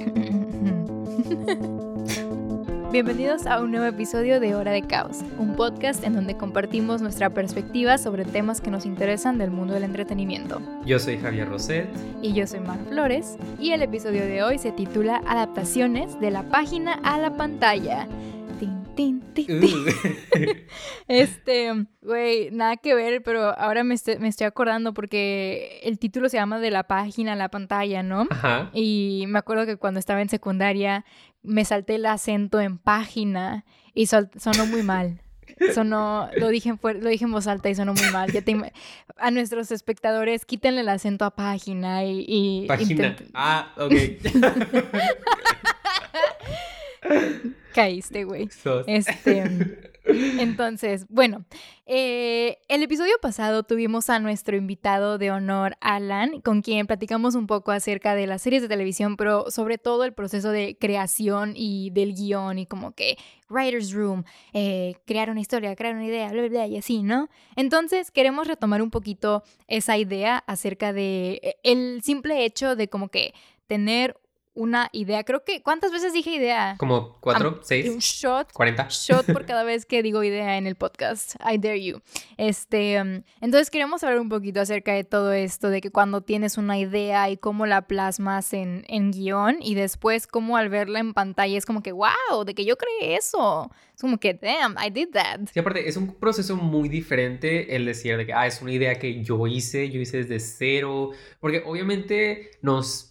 Bienvenidos a un nuevo episodio de Hora de Caos, un podcast en donde compartimos nuestra perspectiva sobre temas que nos interesan del mundo del entretenimiento. Yo soy Javier Roset. Y yo soy Mar Flores. Y el episodio de hoy se titula Adaptaciones de la página a la pantalla. este, güey, nada que ver, pero ahora me estoy, me estoy, acordando porque el título se llama de la página a la pantalla, ¿no? Ajá. Y me acuerdo que cuando estaba en secundaria me salté el acento en página y sonó muy mal. Sonó, lo dije, en lo dije en voz alta y sonó muy mal. Ya a nuestros espectadores, quítenle el acento a página y... y página. Ah, ok. Caíste, güey. Este, entonces, bueno, eh, el episodio pasado tuvimos a nuestro invitado de honor, Alan, con quien platicamos un poco acerca de las series de televisión, pero sobre todo el proceso de creación y del guion y como que writer's room, eh, crear una historia, crear una idea, bla, bla, bla, y así, ¿no? Entonces, queremos retomar un poquito esa idea acerca de eh, el simple hecho de como que tener una idea. Creo que, ¿cuántas veces dije idea? Como cuatro, seis. Un shot. Cuarenta. Shot por cada vez que digo idea en el podcast. I dare you. Este, um, entonces queremos hablar un poquito acerca de todo esto, de que cuando tienes una idea y cómo la plasmas en, en guion y después cómo al verla en pantalla es como que, wow, de que yo creé eso. Es como que, damn, I did that. Sí, aparte, es un proceso muy diferente el decir de que, ah, es una idea que yo hice, yo hice desde cero, porque obviamente nos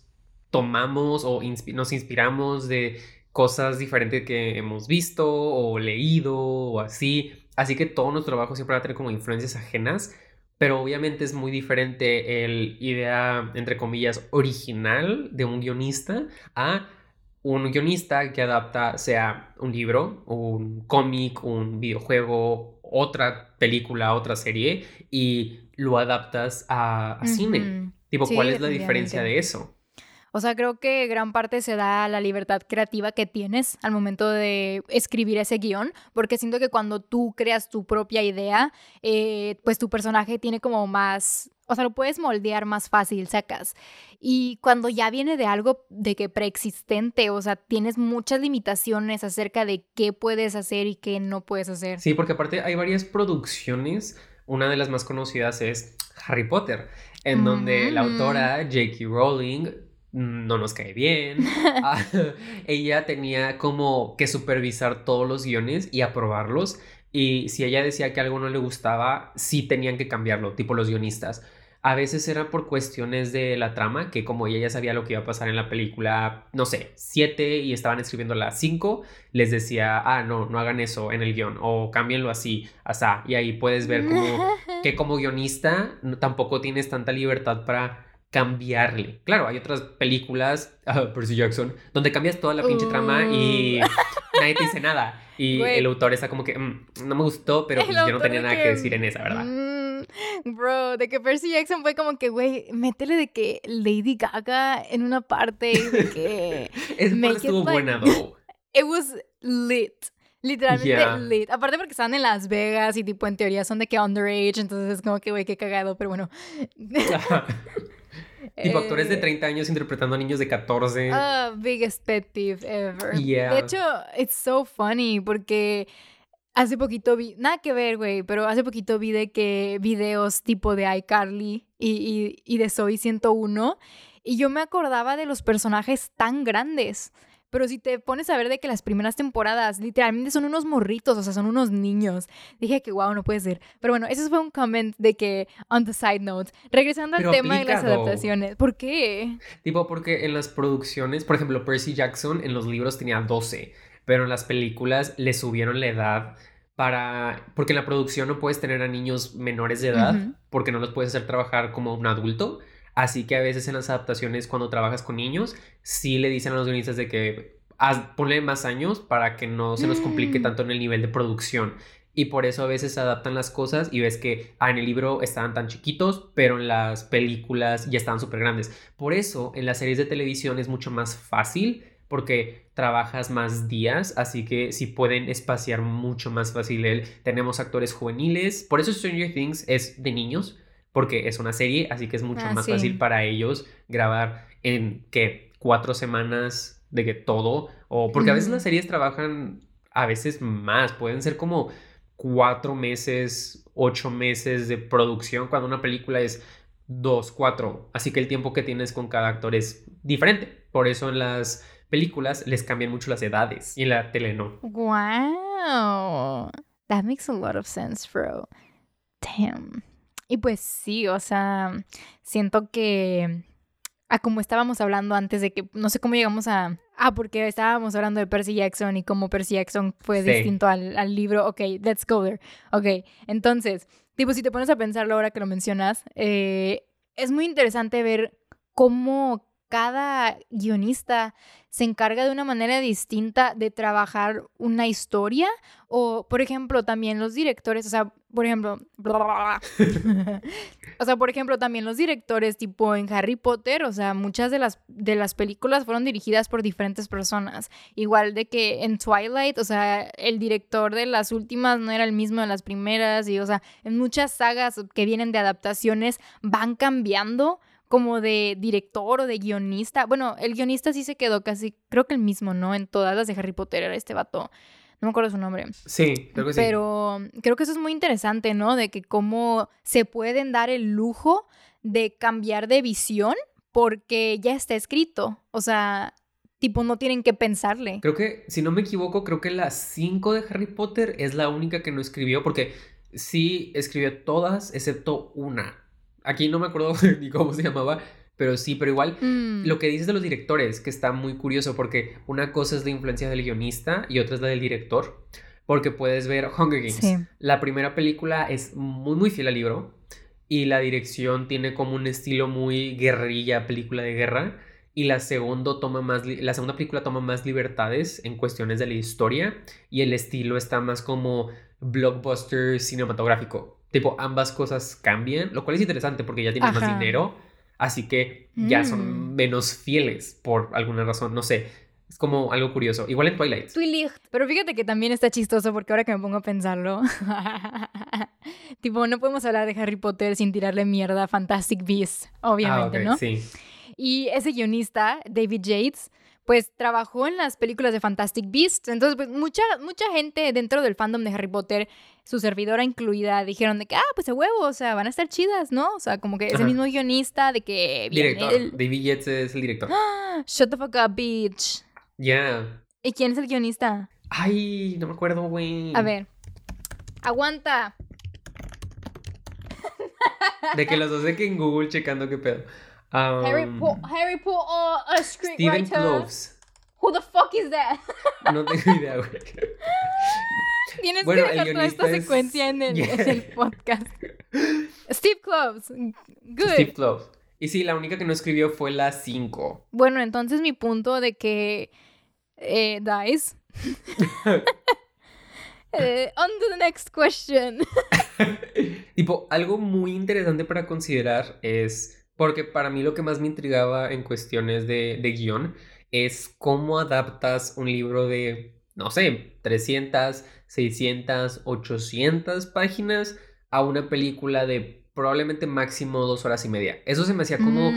tomamos o nos inspiramos de cosas diferentes que hemos visto o leído o así. Así que todo nuestro trabajo siempre va a tener como influencias ajenas, pero obviamente es muy diferente el idea, entre comillas, original de un guionista a un guionista que adapta sea un libro, un cómic, un videojuego, otra película, otra serie y lo adaptas a, cine. Tipo, ¿cuál es la diferencia de eso? O sea, creo que gran parte se da la libertad creativa que tienes al momento de escribir ese guion, porque siento que cuando tú creas tu propia idea, eh, pues tu personaje tiene como más, o sea, lo puedes moldear más fácil, sacas. Y cuando ya viene de algo de que preexistente, o sea, tienes muchas limitaciones acerca de qué puedes hacer y qué no puedes hacer. Sí, porque aparte hay varias producciones, una de las más conocidas es Harry Potter, en donde la autora J.K. Rowling no nos cae bien. Ah, ella tenía como que supervisar todos los guiones y aprobarlos. Y si ella decía que algo no le gustaba, sí tenían que cambiarlo, tipo los guionistas. A veces era por cuestiones de la trama, que como ella ya sabía lo que iba a pasar en la película, no sé, 7 y estaban escribiendo la 5, les decía, ah, no, no hagan eso en el guion, o cámbienlo así, asá. Y ahí puedes ver como que como guionista tampoco tienes tanta libertad para cambiarle. Claro, hay otras películas, uh, Percy Jackson, donde cambias toda la pinche trama y uh. nadie te dice nada. Y el autor está como que, mm, no me gustó, pero pues yo no tenía nada que... decir en esa, ¿verdad? Mm, bro, de que Percy Jackson fue como que, güey, métele de que Lady Gaga en una parte de que... es estuvo buena, though. It was lit. Literalmente lit. Aparte porque están en Las Vegas y tipo en teoría son de que underage, entonces es como que, güey, qué cagado, pero bueno. Tipo actores de 30 eh, años interpretando a niños de 14. Ah, biggest pet peeve ever. De hecho, it's so funny porque hace poquito vi, nada que ver, güey, pero hace poquito vi de que videos tipo de iCarly y, y, y de Soy 101 y yo me acordaba de los personajes tan grandes. Pero si te pones a ver de que las primeras temporadas literalmente son unos morritos, o sea, son unos niños. Dije que wow, no puede ser. Pero bueno, ese fue un comment de que, on the side note, regresando al tema de las adaptaciones. ¿Por qué? Tipo, porque en las producciones, por ejemplo, Percy Jackson en los libros tenía 12, pero en las películas le subieron la edad para... Porque en la producción no puedes tener a niños menores de edad, porque no los puedes hacer trabajar como un adulto. Así que a veces en las adaptaciones, cuando trabajas con niños, sí le dicen a los guionistas de que haz, ponle más años para que no se nos complique mm. tanto en el nivel de producción. Y por eso a veces se adaptan las cosas y ves que ah, en el libro estaban tan chiquitos, pero en las películas ya estaban súper grandes. Por eso en las series de televisión es mucho más fácil porque trabajas más días, así que si pueden espaciar mucho más fácil él. Tenemos actores juveniles, por eso Stranger Things es de niños, porque es una serie, así que es mucho ah, más fácil para ellos grabar en que cuatro semanas de que todo, o porque a veces las series trabajan a veces más, pueden ser como cuatro meses, ocho meses de producción cuando una película es dos, cuatro, así que el tiempo que tienes con cada actor es diferente, por eso en las películas les cambian mucho las edades y en la tele no. Wow, that makes a lot of sense, bro. Damn. Y pues sí, o sea, siento que a como estábamos hablando antes de que no sé cómo llegamos a ah porque estábamos hablando de Percy Jackson y cómo Percy Jackson fue distinto al, al, libro ok let's go there ok. Entonces tipo si te pones a pensarlo ahora que lo mencionas eh, es muy interesante ver cómo cada guionista se encarga de una manera distinta de trabajar una historia o por ejemplo también los directores o sea por ejemplo o sea por ejemplo también los directores tipo en Harry Potter o sea muchas de las de las películas fueron dirigidas por diferentes personas igual de que en Twilight o sea el director de las últimas no era el mismo de las primeras y o sea en muchas sagas que vienen de adaptaciones van cambiando como de director o de guionista. Bueno, el guionista sí se quedó casi, creo que el mismo, ¿no? En todas las de Harry Potter era este vato. No me acuerdo su nombre. Sí, creo que sí. Pero creo que eso es muy interesante, ¿no? De que cómo se pueden dar el lujo de cambiar de visión porque ya está escrito. O sea, tipo, no tienen que pensarle. Creo que, si no me equivoco, creo que la 5 de Harry Potter es la única que no escribió porque sí escribió todas excepto una Aquí no me acuerdo ni cómo se llamaba, pero sí, pero igual mm. lo que dices de los directores, que está muy curioso porque una cosa es la influencia del guionista y otra es la del director, porque puedes ver Hunger Games. La primera película es muy muy fiel al libro y la dirección tiene como un estilo muy guerrilla, película de guerra. Y la, segundo toma más la segunda película toma más libertades en cuestiones de la historia y el estilo está más como blockbuster cinematográfico. Tipo, ambas cosas cambian, lo cual es interesante porque ya tienen más dinero, así que ya son Mm. menos fieles por alguna razón, no sé. Es como algo curioso. Igual en Twilight. Twilight. Pero fíjate que también está chistoso porque ahora que me pongo a pensarlo, tipo, no podemos hablar de Harry Potter sin tirarle mierda a Fantastic Beasts, obviamente, ah, ok, ¿no? Sí. Y ese guionista, David Yates, pues trabajó en las películas de Fantastic Beasts. Entonces, pues mucha, mucha gente dentro del fandom de Harry Potter, su servidora incluida, dijeron de que, ah, pues a huevo, o sea, van a estar chidas, ¿no? O sea, como que es el mismo guionista de que... Director. el- David Yates es el director. ¡Ah! Shut the fuck up, bitch. Ya. ¿Y quién es el guionista? Ay, no me acuerdo, güey. A ver. Aguanta. De que los dos de que en Google checando qué pedo. Um, Harry, Po- Harry Potter, a Steven. Cloves. Who the fuck is that? No tengo idea, güey. Tienes Bueno, que dejar toda esta es- secuencia en el, Yeah. en el podcast. Steve Cloves. Good. Steve Cloves. Y sí, la única que no escribió fue la 5. Bueno, entonces mi punto de que eh, dies. Eh, on to the next question. tipo, algo muy interesante para considerar es, porque para mí lo que más me intrigaba en cuestiones de, guion es cómo adaptas un libro de, no sé, 300, 600, 800 páginas a una película de probablemente máximo dos horas y media. Eso se me hacía como.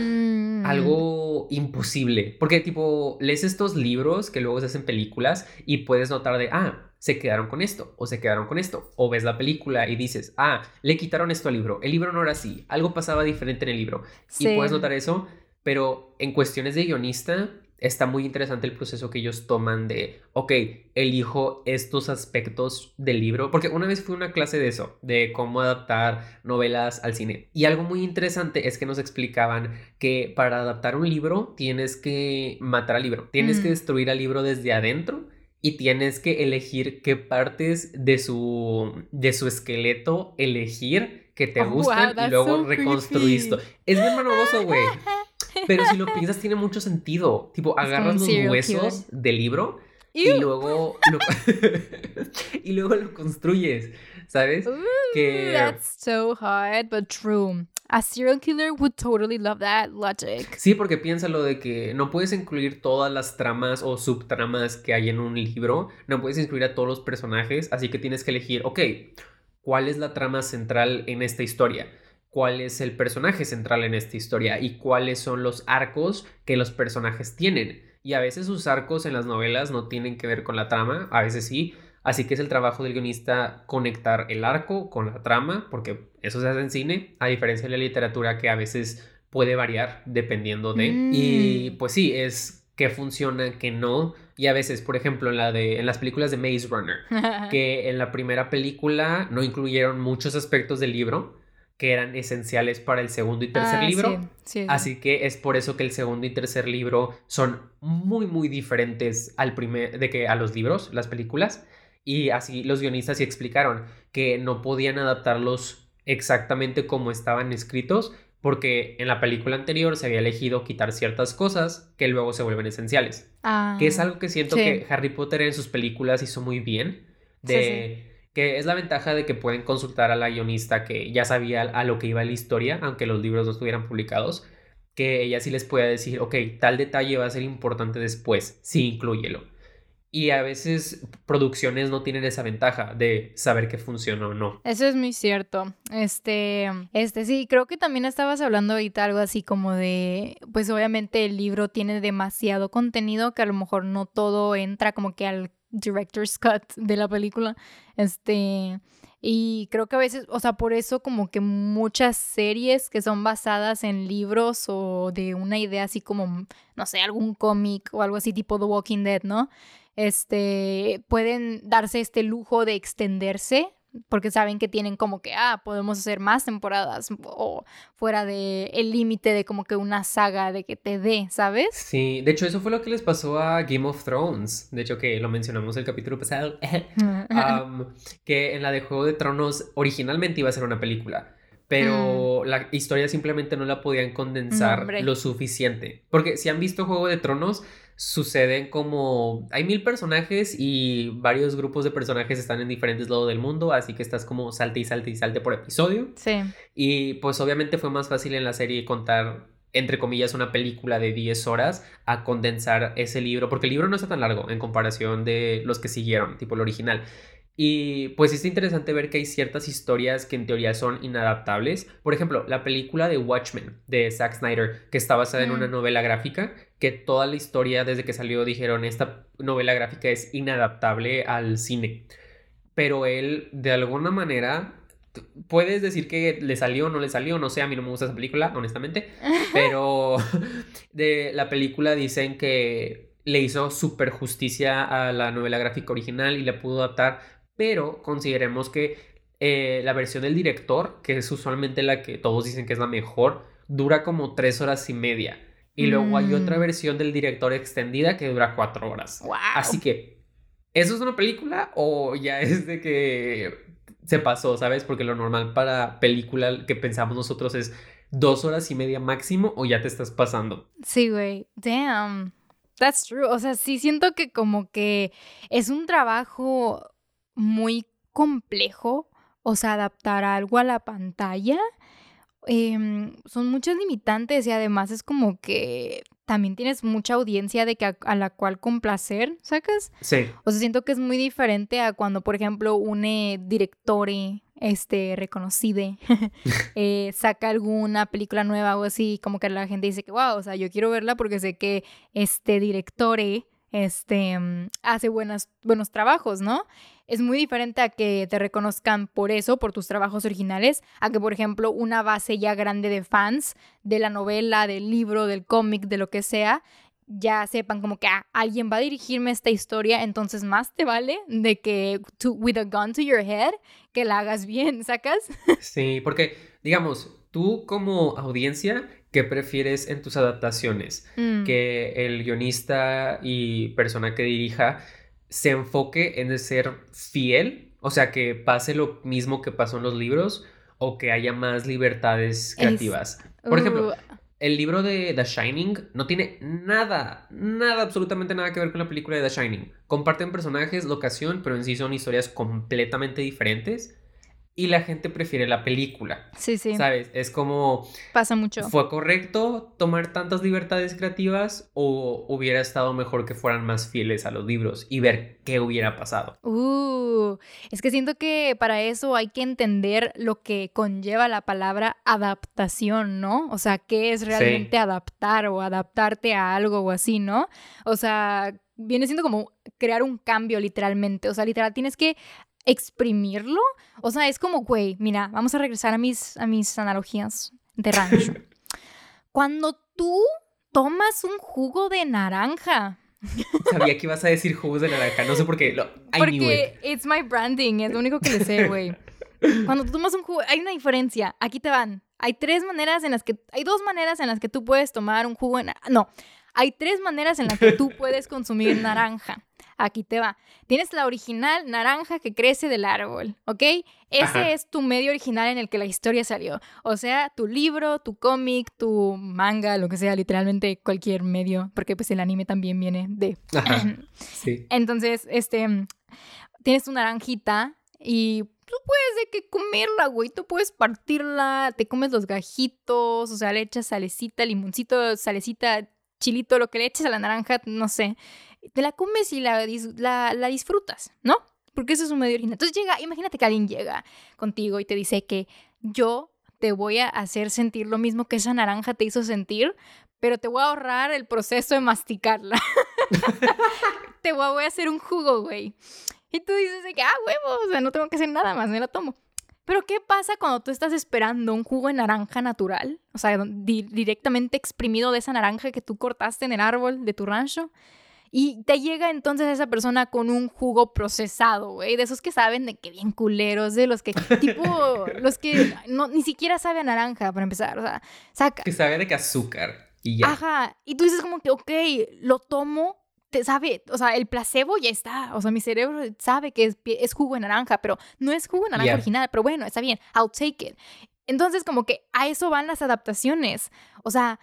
Algo imposible. Porque, tipo, lees estos libros que luego se hacen películas y puedes notar de, ah, se quedaron con esto, o se quedaron con esto. O ves la película y dices, ah, le quitaron esto al libro. El libro no era así. Algo pasaba diferente en el libro. Sí. Y puedes notar eso, pero en cuestiones de guionista. Está muy interesante el proceso que ellos toman de, ok, elijo estos aspectos del libro, porque una vez fui a una clase de eso, de cómo adaptar novelas al cine. Y algo muy interesante es que nos explicaban que para adaptar un libro tienes que matar al libro, tienes que destruir al libro desde adentro y tienes que elegir qué partes de su, de su esqueleto elegir que te Oh, wow, gustan y luego so reconstruir esto. Es bien morboso, güey. Pero si lo piensas tiene mucho sentido. Tipo, agarras los huesos del libro y luego lo, y luego lo construyes, ¿sabes? Ooh, que- That's so hard, but true. A serial killer would totally love that logic. Sí, porque piénsalo de que no puedes incluir todas las tramas o subtramas que hay en un libro, no puedes incluir a todos los personajes, así que tienes que elegir, ok, ¿cuál es la trama central en esta historia? ¿Cuál es el personaje central en esta historia? ¿Y cuáles son los arcos que los personajes tienen? y a veces sus arcos en las novelas no tienen que ver con la trama, a veces sí. Así que es el trabajo del guionista conectar el arco con la trama, porque eso se hace en cine, a diferencia de la literatura que a veces puede variar dependiendo de. Y Mm. pues sí, es que funciona, que no. Y a veces, por ejemplo, en, la de, en las películas de Maze Runner, que en la primera película no incluyeron muchos aspectos del libro que eran esenciales para el segundo y tercer Ah, libro. sí, sí, sí. Así que es por eso que el segundo y tercer libro son muy muy diferentes al primer de que a los libros, las películas y así los guionistas sí explicaron que no podían adaptarlos exactamente como estaban escritos porque en la película anterior se había elegido quitar ciertas cosas que luego se vuelven esenciales, Ah, que es algo que siento sí. que Harry Potter en sus películas hizo muy bien Sí, de que es la ventaja de que pueden consultar a la guionista que ya sabía a lo que iba la historia, aunque los libros no estuvieran publicados, que ella sí les pueda decir, ok, tal detalle va a ser importante después, sí, inclúyelo. Y a veces producciones no tienen esa ventaja de saber que funciona o no. Eso es muy cierto. Este, este, sí, creo que también estabas hablando ahorita algo así como de, pues obviamente el libro tiene demasiado contenido que a lo mejor no todo entra como que al director's cut de la película. Este, y creo que a veces, o sea, por eso como que muchas series que son basadas en libros o de una idea así como, no sé, algún cómic o algo así tipo The Walking Dead, ¿no? Este, pueden darse este lujo de extenderse porque saben que tienen como que, ah, podemos hacer más temporadas o fuera de el límite de como que una saga de que te dé, ¿sabes? Sí, de hecho eso fue lo que les pasó a Game of Thrones. De hecho que lo mencionamos el capítulo pasado. Que en la de Juego de Tronos originalmente iba a ser una película, pero la historia simplemente no la podían condensar No, lo suficiente. Porque si han visto Juego de Tronos, suceden como... Hay mil personajes y varios grupos de personajes están en diferentes lados del mundo, así que estás como salte y salte y salte por episodio. sí. Y pues obviamente fue más fácil en la serie contar, entre comillas, una película de 10 horas a condensar ese libro, porque el libro no está tan largo en comparación de los que siguieron, tipo el original. Y pues es interesante ver que hay ciertas historias que en teoría son inadaptables. Por ejemplo, la película de Watchmen de Zack Snyder, que está basada en una novela gráfica, que toda la historia desde que salió dijeron, esta novela gráfica es inadaptable al cine. Pero él, de alguna manera, puedes decir que le salió o no le salió, no sé, a mí no me gusta esa película, honestamente, pero de la película dicen que le hizo súper justicia a la novela gráfica original y la pudo adaptar, pero consideremos que eh, la versión del director, que es usualmente la que todos dicen que es la mejor, dura como tres horas y media. Y luego hay otra Mm. versión del director extendida que dura cuatro horas. Wow. Así que, ¿eso es una película o ya es de que se pasó, ¿sabes? Porque lo normal para película que pensamos nosotros es dos horas y media máximo o ya te estás pasando. Sí, güey. Damn. That's true. O sea, sí siento que como que es un trabajo muy complejo. O sea, adaptar algo a la pantalla. Em, son muchas limitantes y además es como que también tienes mucha audiencia de que a, a la cual complacer, ¿sacas? Sí. O sea, siento que es muy diferente a cuando, por ejemplo, un eh, directore este, reconocido eh, saca alguna película nueva o así, como que la gente dice que, wow, o sea, yo quiero verla porque sé que este directore este, mm, hace buenas, buenos trabajos, ¿no? Es muy diferente a que te reconozcan por eso, por tus trabajos originales, a que, por ejemplo, una base ya grande de fans de la novela, del libro, del cómic, de lo que sea, ya sepan como que ah, alguien va a dirigirme esta historia, entonces más te vale de que to- with a gun to your head, que la hagas bien, ¿sacas? Sí, porque, digamos, tú como audiencia, ¿qué prefieres en tus adaptaciones? Mm, Que el guionista y persona que dirija se enfoque en ser fiel, o sea, que pase lo mismo que pasó en los libros o que haya más libertades creativas. Por ejemplo, uh, el libro de The Shining no tiene nada, nada, absolutamente nada que ver con la película de The Shining. Comparten personajes, locación, pero en sí son historias completamente diferentes. Y la gente prefiere la película. Sí, sí. ¿Sabes? Es como... Pasa mucho. ¿Fue correcto tomar tantas libertades creativas o hubiera estado mejor que fueran más fieles a los libros y ver qué hubiera pasado? Uh, es que siento que para eso hay que entender lo que conlleva la palabra adaptación, ¿no? O sea, qué es realmente adaptar o adaptarte a algo o así, ¿no? O sea, viene siendo como crear un cambio literalmente. O sea, literal, tienes que exprimirlo. O sea, es como, güey, mira, vamos a regresar a mis, a mis analogías de rancho. Cuando tú tomas un jugo de naranja. Sabía que ibas a decir jugos de naranja, no sé por qué. Lo, Porque it's my branding, es lo único que le sé, güey. Cuando tú tomas un jugo, hay una diferencia. Aquí te van. Hay tres maneras en las que, hay dos maneras en las que tú puedes tomar un jugo de No, hay tres maneras en las que tú puedes consumir naranja. Aquí te va. Tienes la original naranja que crece del árbol, ¿ok? Ese es tu medio original en el que la historia salió. O sea, tu libro, tu cómic, tu manga, lo que sea, literalmente cualquier medio, porque pues el anime también viene de... sí. Entonces, este, tienes tu naranjita y tú puedes de que comerla, güey. Tú puedes partirla, te comes los gajitos, o sea, le echas salecita, limoncito, salecita, chilito, lo que le eches a la naranja, no sé te la comes y la, la, disfrutas, ¿no? Porque eso es un medio original. Entonces llega, imagínate que alguien llega contigo y te dice que yo te voy a hacer sentir lo mismo que esa naranja te hizo sentir, pero te voy a ahorrar el proceso de masticarla. te voy a, hacer un jugo, güey. Y tú dices que, ah, huevo, o sea, no tengo que hacer nada más, me la tomo. Pero ¿qué pasa cuando tú estás esperando un jugo de naranja natural? O sea, directamente exprimido de esa naranja que tú cortaste en el árbol de tu rancho. Y te llega entonces esa persona con un jugo procesado, güey, de esos que saben de que bien culeros, de los que, tipo, los que no, ni siquiera sabe a naranja, para empezar, o sea, saca. Que sabe de que azúcar y ya. Ajá, y tú dices como que, ok, lo tomo, te sabe, o sea, el placebo ya está, o sea, mi cerebro sabe que es, es jugo de naranja, pero no es jugo de naranja original, pero bueno, está bien, I'll take it. Entonces, como que a eso van las adaptaciones. O sea,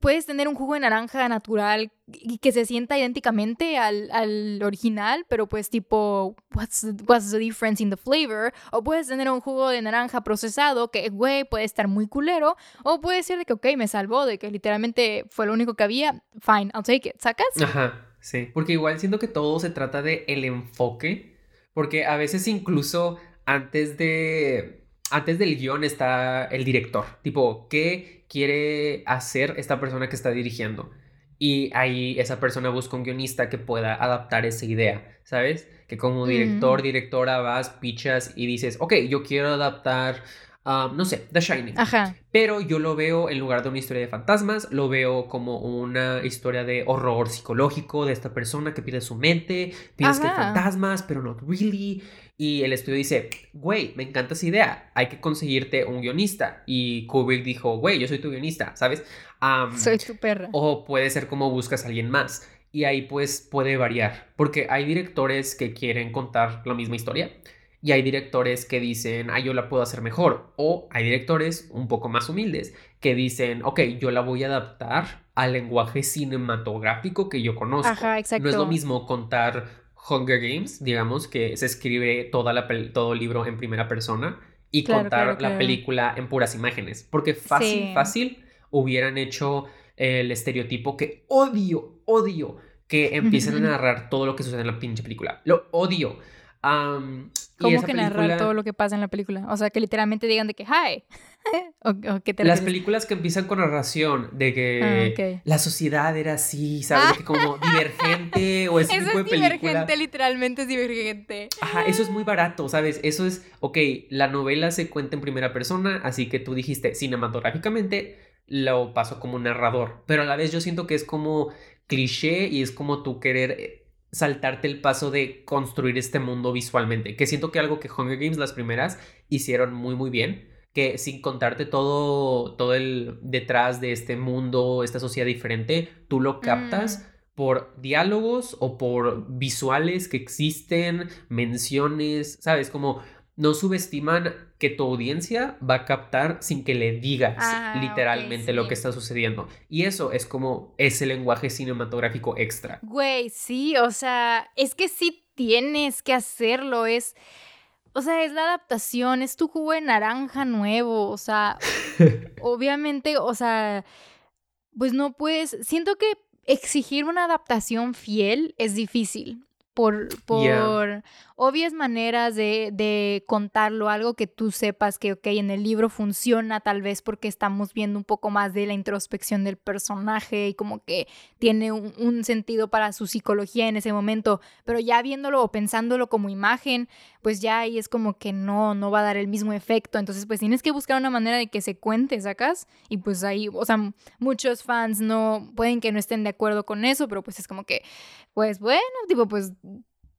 puedes tener un jugo de naranja natural y que se sienta idénticamente al, al, original, pero pues tipo, what's, what's the difference in the flavor? O puedes tener un jugo de naranja procesado que, güey, puede estar muy culero, o puede ser de que, ok, me salvó, de que literalmente fue lo único que había, fine, I'll take it, ¿sacas? Ajá, sí, porque igual siento que todo se trata de el enfoque, porque a veces incluso antes de... Antes del guion está el director, tipo, ¿qué quiere hacer esta persona que está dirigiendo. Y ahí esa persona busca un guionista que pueda adaptar esa idea, ¿sabes? Que como director, directora vas, pichas y dices, ok, yo quiero adaptar, um, no sé, The Shining. Ajá. Pero yo lo veo en lugar de una historia de fantasmas, lo veo como una historia de horror psicológico de esta persona que pide su mente, piensas que hay fantasmas, pero not really. Y el estudio dice, güey, me encanta esa idea, hay que conseguirte un guionista. Y Kubrick dijo, güey, yo soy tu guionista, ¿sabes? soy tu perra. O puede ser como buscas a alguien más. Y ahí pues puede variar, porque hay directores que quieren contar la misma historia y hay directores que dicen, ah, yo la puedo hacer mejor. O hay directores un poco más humildes que dicen, ok, yo la voy a adaptar al lenguaje cinematográfico que yo conozco. Ajá, exacto. No es lo mismo contar Hunger Games, digamos, que se escribe toda la todo el libro en primera persona y contar la película en puras imágenes. Porque fácil, fácil hubieran hecho el estereotipo que odio, odio que empiecen a narrar todo lo que sucede en la pinche película. Lo odio. ¿Cómo que narrar todo lo que pasa en la película? O sea, que literalmente digan de que, hi. Las películas que empiezan con narración de que ah, la sociedad era así, ¿sabes? Que como divergente o ese tipo de película. Es divergente, literalmente es divergente. Ajá, eso es muy barato, ¿sabes? Eso es, ok, la novela se cuenta en primera persona, así que tú dijiste cinematográficamente lo paso como narrador, pero a la vez yo siento que es como cliché y es como tú querer eh, saltarte el paso de construir este mundo visualmente, que siento que algo que Hunger Games las primeras hicieron muy muy bien, que sin contarte todo todo el detrás de este mundo, esta sociedad diferente, tú lo captas mm. por diálogos o por visuales que existen, menciones, ¿sabes? Como no subestiman que tu audiencia va a captar sin que le digas ah, literalmente lo que está sucediendo. Y eso es como ese lenguaje cinematográfico extra. Güey, sí, o sea, es que sí tienes que hacerlo, es... o sea, es la adaptación, es tu jugo de naranja nuevo, o sea, obviamente, o sea, pues no puedes, siento que exigir una adaptación fiel es difícil por, por obvias maneras de, de, contarlo, algo que tú sepas que, ok, en el libro funciona tal vez porque estamos viendo un poco más de la introspección del personaje y como que tiene un, un sentido para su psicología en ese momento, pero ya viéndolo o pensándolo como imagen, pues ya ahí es como que no, no va a dar el mismo efecto, entonces pues tienes que buscar una manera de que se cuente, ¿sacas? Y pues ahí, o sea, muchos fans no, pueden que no estén de acuerdo con eso, pero pues es como que, pues bueno, tipo, pues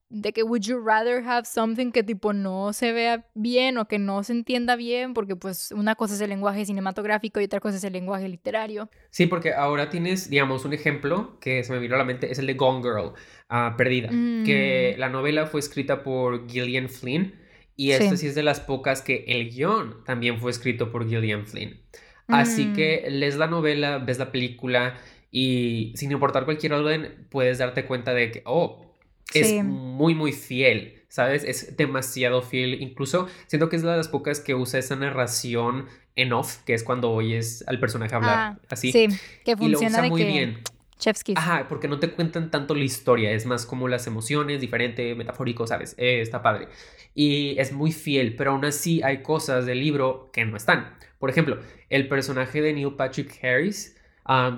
de que would you rather have something que tipo no se vea bien o que no se entienda bien, porque pues una cosa es el lenguaje cinematográfico y otra cosa es el lenguaje literario. Sí, porque ahora tienes, digamos, un ejemplo que se me vino a la mente, es el de Gone Girl, uh, Perdida, que mm. la novela fue escrita por Gillian Flynn y esto sí. es de las pocas que el guion también fue escrito por Gillian Flynn. Así mm. que lees la novela, ves la película y sin importar cualquier orden puedes darte cuenta de que, oh, es muy, muy fiel, ¿sabes? Es demasiado fiel. Incluso siento que es de las pocas que usa esa narración en off, que es cuando oyes al personaje hablar ah, así. Sí, que funciona muy bien. Ajá, porque no te cuentan tanto la historia, es más como las emociones, diferente, metafórico, ¿sabes? Eh, está padre. Y es muy fiel, pero aún así hay cosas del libro que no están. Por ejemplo, el personaje de Neil Patrick Harris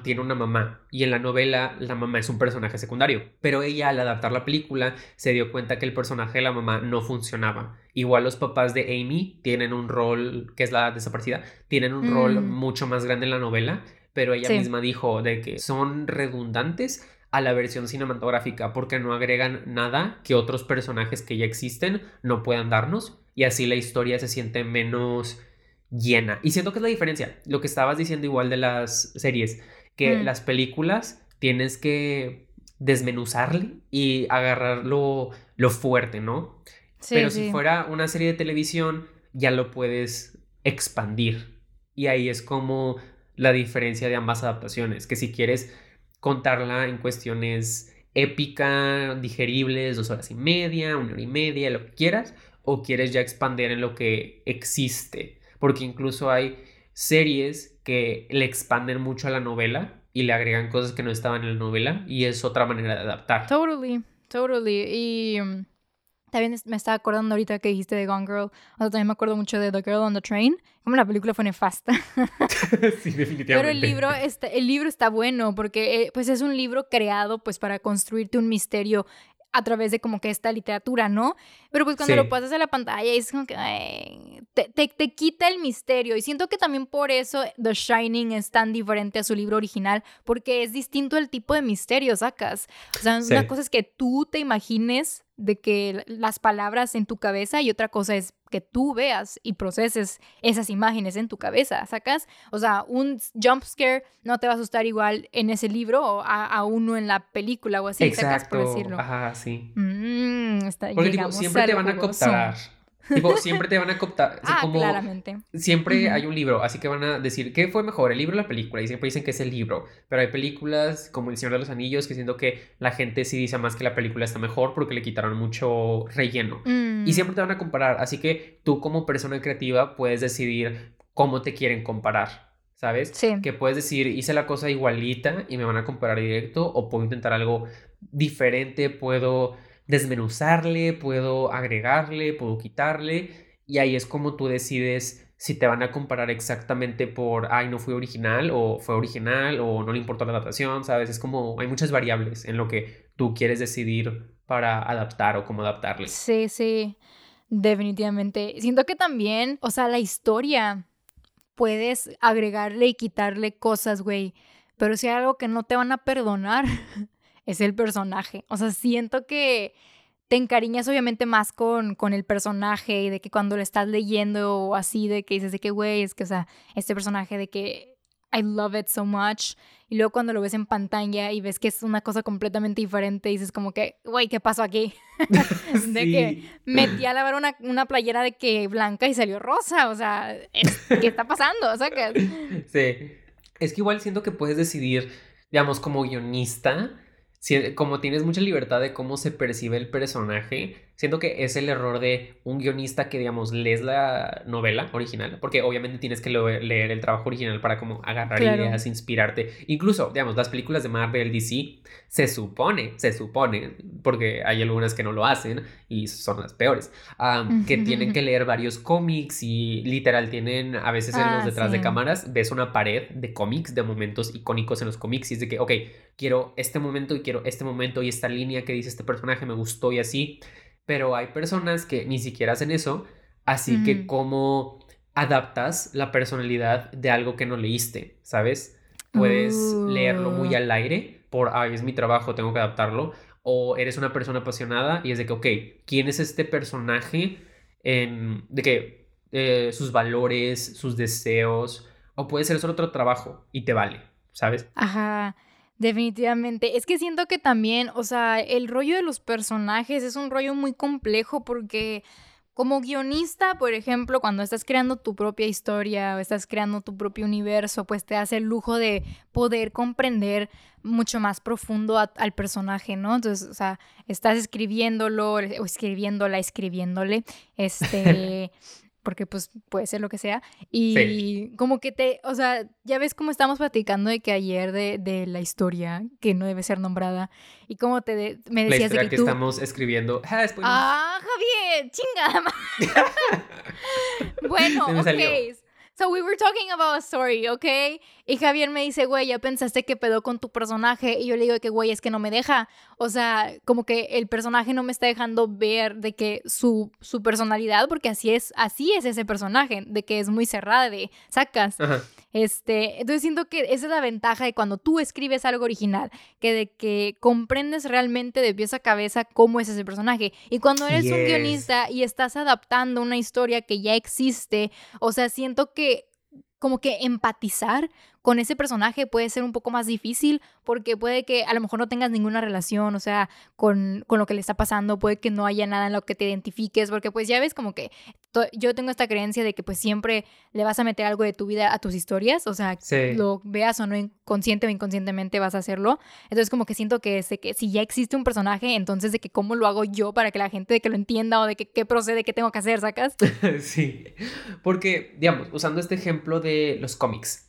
tiene una mamá y en la novela la mamá es un personaje secundario, pero ella al adaptar la película se dio cuenta que el personaje de la mamá no funcionaba. Igual los papás de Amy tienen un rol, que es la desaparecida, tienen un rol mm. mucho más grande en la novela, pero ella misma dijo de que son redundantes a la versión cinematográfica porque no agregan nada que otros personajes que ya existen no puedan darnos y así la historia se siente menos llena. Y siento que es la diferencia. Lo que estabas diciendo igual de las series, que mm. las películas tienes que desmenuzarle y agarrar lo, fuerte, ¿no? Pero si fuera una serie de televisión, ya lo puedes expandir. Y ahí es como la diferencia de ambas adaptaciones, que si quieres contarla en cuestiones épica, digeribles, dos horas y media, una hora y media, lo que quieras, o quieres ya expandir en lo que existe porque incluso hay series que le expanden mucho a la novela y le agregan cosas que no estaban en la novela y es otra manera de adaptar. Totally, totally. Y um, también me estaba acordando ahorita que dijiste de Gone Girl, o sea, también me acuerdo mucho de The Girl on the Train, como la película fue nefasta. sí, definitivamente. Pero el libro, está, el libro está bueno porque eh, pues es un libro creado pues para construirte un misterio a través de como que esta literatura, ¿no? Pero pues cuando lo pasas a la pantalla es como que te, te, quita el misterio. Y siento que también por eso The Shining es tan diferente a su libro original, porque es distinto el tipo de misterio, sacas. O sea, una cosa es que tú te imagines de que las palabras en tu cabeza y otra cosa es que tú veas y proceses esas imágenes en tu cabeza, ¿sacas? O sea, un jump scare no te va a asustar igual en ese libro o a, uno en la película o así, Exacto. Por decirlo. Ajá, sí. Mm, está, Porque tipo, siempre te van a cooptar. Tipo, siempre te van a cooptar. ah, claramente. Siempre hay un libro, así que van a decir, ¿qué fue mejor, el libro o la película? Y siempre dicen que es el libro. Pero hay películas como El Señor de los Anillos que siento que la gente sí dice más que la película está mejor porque le quitaron mucho relleno. Y mm. siempre te van a comparar. Así que tú como persona creativa puedes decidir cómo te quieren comparar. ¿Sabes? Sí. Que puedes decir, hice la cosa igualita y me van a comparar directo o puedo intentar algo diferente, puedo desmenuzarle, puedo agregarle, puedo quitarle y ahí es como tú decides si te van a comparar exactamente por, ay, no fue original o fue original o no le importó la adaptación, ¿sabes? Es como hay muchas variables en lo que tú quieres decidir para adaptar o cómo adaptarle. Sí, sí, definitivamente. Siento que también, o sea, la historia, puedes agregarle y quitarle cosas, güey, pero si hay algo que no te van a perdonar, es el personaje. O sea, siento que te encariñas obviamente más con, con el personaje y de que cuando lo estás leyendo o así, de que dices de que, güey, es que, o sea, este personaje de que I love it so much. Y luego cuando lo ves en pantalla y ves que es una cosa completamente diferente, dices como que, güey, ¿qué pasó aquí? de que metí a lavar una, una, playera de que blanca y salió rosa. O sea, ¿qué está pasando? O sea, que... Sí. Es que igual siento que puedes decidir, digamos, como guionista, como tienes mucha libertad de cómo se percibe el personaje, Siento que es el error de un guionista que, digamos, lees la novela original, porque obviamente tienes que leer el trabajo original para como agarrar ideas, inspirarte. Incluso, digamos, las películas de Marvel, DC, se supone, se supone, porque hay algunas que no lo hacen y son las peores, que tienen que leer varios cómics y literal tienen, a veces en los ah, detrás de cámaras, ves una pared de cómics, de momentos icónicos en los cómics y es de que, ok, quiero este momento y quiero este momento y esta línea que dice este personaje me gustó y así pero hay personas que ni siquiera hacen eso, así que cómo adaptas la personalidad de algo que no leíste, ¿sabes? Puedes leerlo muy uh. al aire por, ay, es mi trabajo, tengo que adaptarlo, o eres una persona apasionada y es de que, ok, ¿quién es este personaje? de que eh, sus valores, sus deseos, o puede ser solo otro trabajo y te vale, ¿sabes? Ajá. Definitivamente. Es que siento que también, o sea, el rollo de los personajes es un rollo muy complejo porque como guionista, por ejemplo, cuando estás creando tu propia historia o estás creando tu propio universo, pues te hace el lujo de poder comprender mucho más profundo al personaje, ¿no? Entonces, o sea, estás escribiéndolo o escribiéndola, escribiéndole, este... porque pues puede ser lo que sea. Y como que te, o sea, ya ves cómo estamos platicando de que ayer de, de la historia que no debe ser nombrada y cómo te me decías la de que, que estamos escribiendo. Ah, ah Javier, chingada. bueno, ok. So we were talking about a story, ¿ok? Y Javier me dice, güey, ya pensaste que pedo con tu personaje. Y yo le digo que, güey, es que no me deja. O sea, como que el personaje no me está dejando ver de que su, su personalidad, porque así es, así es ese personaje, de que es muy cerrada, de sacas. Este, entonces siento que esa es la ventaja de cuando tú escribes algo original, que de que comprendes realmente de pies a cabeza cómo es ese personaje. Y cuando eres un guionista y estás adaptando una historia que ya existe, o sea, siento que como que empatizar con ese personaje puede ser un poco más difícil porque puede que a lo mejor no tengas ninguna relación, o sea, con, con, lo que le está pasando, puede que no haya nada en lo que te identifiques, porque pues ya ves como que yo tengo esta creencia de que pues siempre le vas a meter algo de tu vida a tus historias, o sea, lo veas o no inconsciente o inconscientemente vas a hacerlo. Entonces como que siento que, que si ya existe un personaje, entonces de que cómo lo hago yo para que la gente de que lo entienda o de que qué procede, qué tengo que hacer, ¿sacas? sí, porque digamos, usando este ejemplo de los cómics,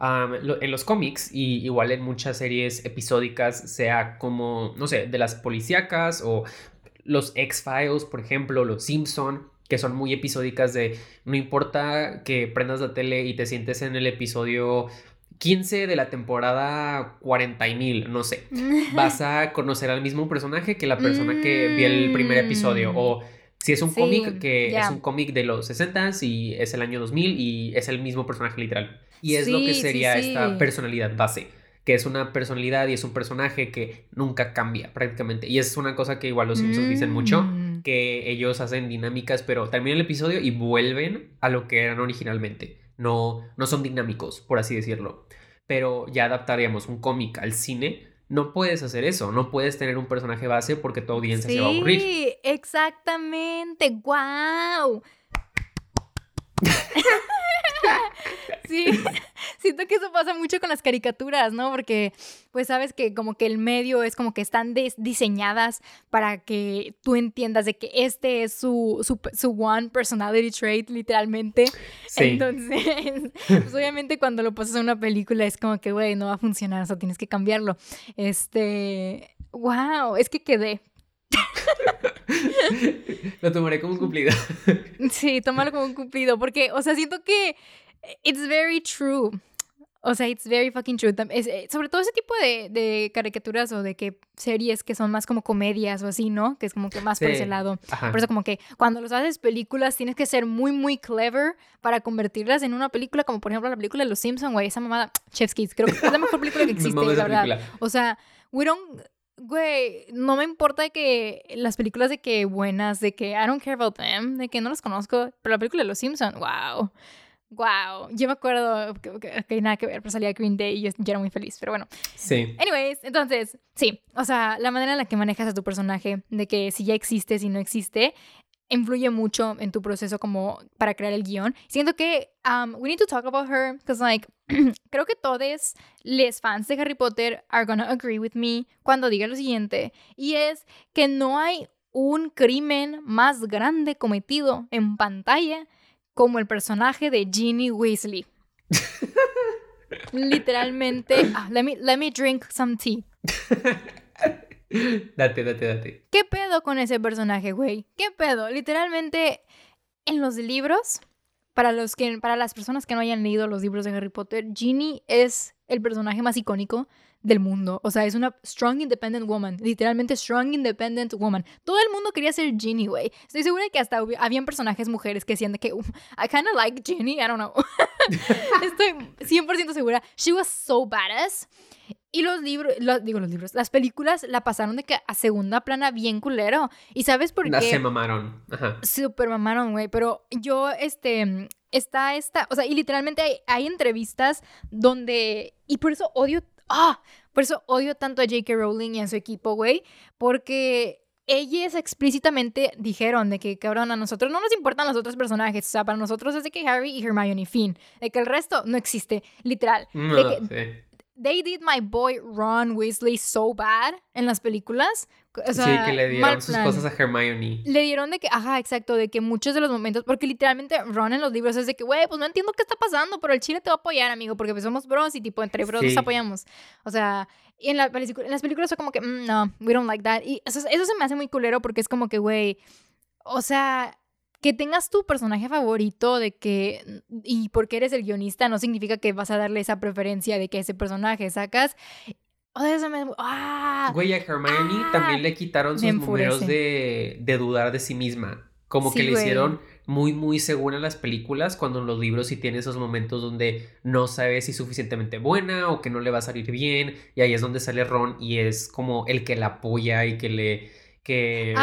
en los cómics y igual en muchas series episódicas, sea como, no sé, de las policíacas o los X-Files, por ejemplo, los Simpson, que son muy episódicas de no importa que prendas la tele y te sientes en el episodio 15 de la temporada 40 y mil, no sé, vas a conocer al mismo personaje que la persona que vio el primer episodio o si es un cómic que es un cómic de los 60 y es el año 2000 y es el mismo personaje literal. Y es lo que sería esta personalidad base, que es una personalidad y es un personaje que nunca cambia prácticamente. Y es una cosa que igual los Simpsons dicen mucho, mm. que ellos hacen dinámicas, pero terminan el episodio y vuelven a lo que eran originalmente. No, no son dinámicos, por así decirlo. Pero ya adaptaríamos un cómic al cine no puedes hacer eso, no puedes tener un personaje base porque tu audiencia se va a aburrir. Sí, exactamente, wow. sí, siento que eso pasa mucho con las caricaturas, ¿no? Porque pues sabes que como que el medio es como que están diseñadas para que tú entiendas de que este es su, su, one personality trait, literalmente. Entonces, pues obviamente cuando lo pasas en una película es como que, güey, no va a funcionar, o sea, tienes que cambiarlo. Este, wow, es que quedé. Lo tomaré como un cumplido. Sí, tómalo como un cumplido, porque, o sea, siento que it's very true. O sea, it's very fucking true. Eh, sobre todo ese tipo de, de, caricaturas o de que series que son más como comedias o así, ¿no? Que es como que más por ese lado. Por eso como que cuando los haces películas tienes que ser muy, muy clever para convertirlas en una película, como por ejemplo la película de Los Simpsons, güey, esa mamada, Chef's Kids, creo que es la mejor película que existe, la verdad. O sea, we don't güey, no me importa de que las películas de que buenas, de que I don't care about them, de que no las conozco, pero la película de Los Simpsons, wow. Wow, yo me acuerdo que, nada que ver, pero salía Green Day y yo, era muy feliz, pero bueno. Sí. Anyways, entonces, sí, o sea, la manera en la que manejas a tu personaje, de que si ya existe, si no existe, influye mucho en tu proceso como para crear el guion. Siento que um, we need to talk about her because like creo que todos les fans de Harry Potter are gonna agree with me cuando diga lo siguiente y es que no hay un crimen más grande cometido en pantalla como el personaje de Ginny Weasley. Literalmente, ah, let, me, let me drink some tea. date, date, date. ¿Qué pedo con ese personaje, güey? ¿Qué pedo? Literalmente, en los libros, para, los que, para las personas que no hayan leído los libros de Harry Potter, Ginny es el personaje más icónico del mundo. O sea, es una strong independent woman. Literalmente strong independent woman. Todo el mundo quería ser Ginny, güey. Estoy segura de que hasta habían personajes mujeres que decían de que I kind of like Ginny, I don't know. Estoy 100% segura. She was so badass. Y los libros, digo los libros, las películas la pasaron de que a segunda plana bien culero. ¿Y sabes por qué? se mamaron. Ajá. Super mamaron, güey. Pero yo, este, está esta, o sea, y literalmente hay, hay entrevistas donde, y por eso odio ah, por eso odio tanto a J.K. Rowling y a su equipo, güey, porque ellas explícitamente dijeron de que, cabrón, a nosotros no nos importan los otros personajes. O sea, para nosotros es de que Harry y Hermione, fin. De que el resto no existe, literal. de que, They did my boy Ron Weasley so bad en las películas sí, que le dieron sus cosas a Hermione. Le dieron de que, ajá, exacto, de que muchos de los momentos, porque literalmente Ron en los libros es de que, güey, pues no entiendo qué está pasando, pero el chile te va a apoyar, amigo, porque pues somos bros y tipo entre bros nos apoyamos. O sea, y en, la en las películas fue como que, mm, no, we don't like that. Y eso, eso se me hace muy culero porque es como que, güey, o sea, que tengas tu personaje favorito de que y porque eres el guionista no significa que vas a darle esa preferencia de que ese personaje sacas o sea, eso me... ¡Ah! Güey, a Hermione ¡Ah! también le quitaron sus números de, de, dudar de sí misma. Como que le hicieron muy, muy segura en las películas, cuando en los libros sí tiene esos momentos donde no sabe si es suficientemente buena o que no le va a salir bien. Y ahí es donde sale Ron y es como el que la apoya y que le... Que,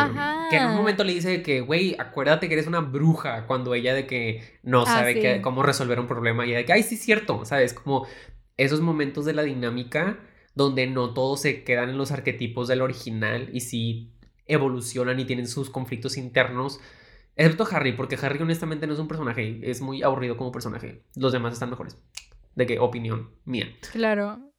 que en un momento le dice que, güey, acuérdate que eres una bruja cuando ella de que no ah, sabe cómo resolver un problema y de que, ay, sí es cierto, ¿sabes? Como esos momentos de la dinámica donde no todos se quedan en los arquetipos del original y sí evolucionan y tienen sus conflictos internos. Excepto Harry, porque Harry honestamente no es un personaje, es muy aburrido como personaje. Los demás están mejores. ¿De qué opinión mía? Claro.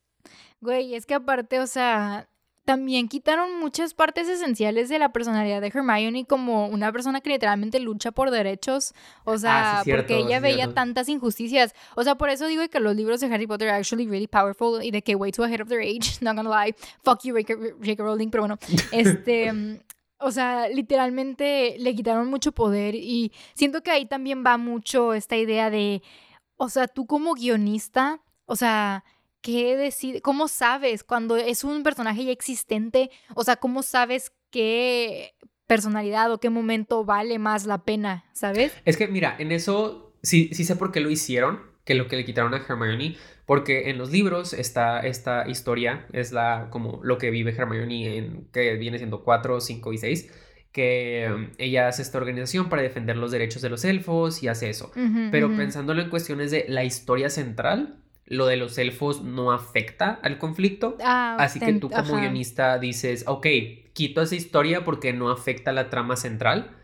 Güey, es que aparte, o sea, también quitaron muchas partes esenciales de la personalidad de Hermione como una persona que literalmente lucha por derechos, o ah, sea, porque ella veía tantas injusticias. O sea, por eso digo que los libros de Harry Potter are actually really powerful y de que way too ahead of their age, not gonna lie, fuck you J.K. Rowling, pero bueno, este... O sea, literalmente le quitaron mucho poder y siento que ahí también va mucho esta idea de, o sea, tú como guionista, o sea, ¿qué decide? ¿Cómo sabes cuando es un personaje ya existente? O sea, ¿cómo sabes qué personalidad o qué momento vale más la pena, ¿sabes? Es que mira, en eso sí, sí sé por qué lo hicieron, que lo que le quitaron a Hermione, porque en los libros está esta historia, es la como lo que vive Hermione en que viene siendo 4, 5 y 6 que um, ella hace esta organización para defender los derechos de los elfos y hace eso. Pero pensándolo en cuestiones de la historia central, lo de los elfos no afecta al conflicto. Ah, así que tú como guionista dices, ok, quito esa historia porque no afecta la trama central,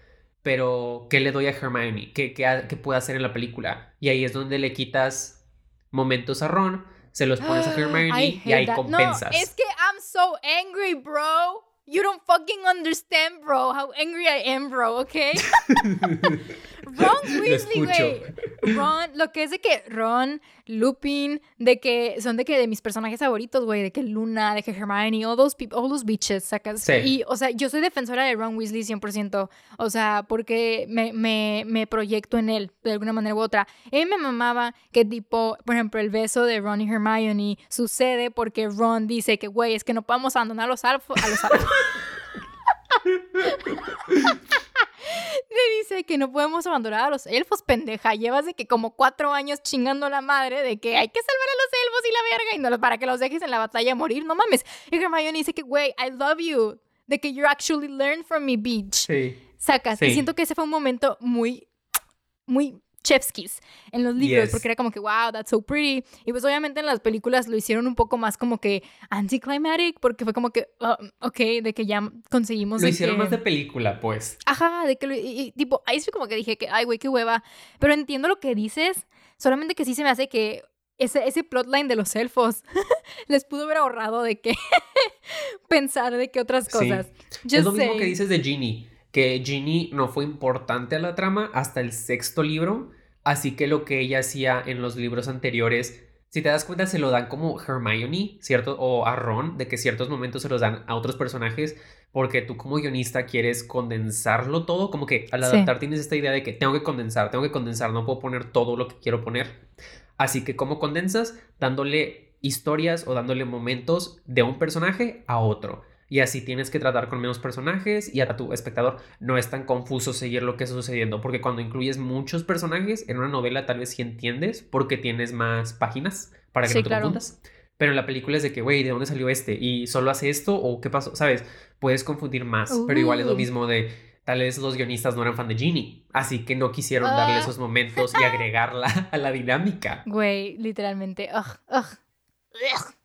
pero ¿qué le doy a Hermione? ¿Qué, qué, puede hacer en la película? Y ahí es donde le quitas momentos a Ron, se los pones a Hermione y ahí compensas. No, es que I'm so angry, bro. You don't fucking understand, bro, how angry I am, bro, okay? Ron Weasley, güey. Ron, lo que es de que Ron, Lupin, de que son de que de mis personajes favoritos, güey, de que Luna, de que Hermione, all those people, all those bitches, sacas. Sí. Y, o sea, yo soy defensora de Ron Weasley 100%, o sea, porque me, me, me proyecto en él, de alguna manera u otra. Él me mamaba que tipo, por ejemplo, el beso de Ron y Hermione sucede porque Ron dice que, güey, es que no podemos abandonar a los alfos, a los alfos. Le dice que no podemos abandonar a los elfos, pendeja. Llevas de que como cuatro años chingando la madre de que hay que salvar a los elfos y la verga y no para que los dejes en la batalla a morir. No mames. Y Hermione dice que, güey, I love you. De que you actually learn from me, bitch. Sí. Sacas. Y siento que ese fue un momento muy, muy Chevskis en los libros, porque era como que, wow, that's so pretty. Y pues obviamente en las películas lo hicieron un poco más como que anticlimactic, porque fue como que, oh, ok, de que ya conseguimos. Lo hicieron más de película, pues. Ajá, de que, y, tipo, ahí fue como que dije que, ay, güey, qué hueva. Pero entiendo lo que dices, solamente que sí se me hace que ese, ese plotline de los elfos les pudo haber ahorrado de que pensar de que otras cosas. es lo mismo que dices de Ginny, que Ginny no fue importante a la trama hasta el sexto libro, así que lo que ella hacía en los libros anteriores si te das cuenta, se lo dan como Hermione, ¿cierto? O a Ron, de que ciertos momentos se los dan a otros personajes, porque tú como guionista quieres condensarlo todo, como que al adaptar tienes esta idea de que tengo que condensar, tengo que condensar, no puedo poner todo lo que quiero poner. Así que, ¿cómo condensas? Dándole historias o dándole momentos de un personaje a otro y así tienes que tratar con menos personajes y a tu espectador no es tan confuso seguir lo que está sucediendo, porque cuando incluyes muchos personajes en una novela tal vez sí entiendes porque tienes más páginas para que no te confundas. Pero en la película es de que, güey, ¿de dónde salió este? ¿Y solo hace esto? ¿O qué pasó? ¿Sabes? Puedes confundir más, pero igual es lo mismo de tal vez los guionistas no eran fan de Ginny, así que no quisieron darle ah. esos momentos y agregarla a la dinámica. Güey, literalmente. Ugh, ugh. Oh,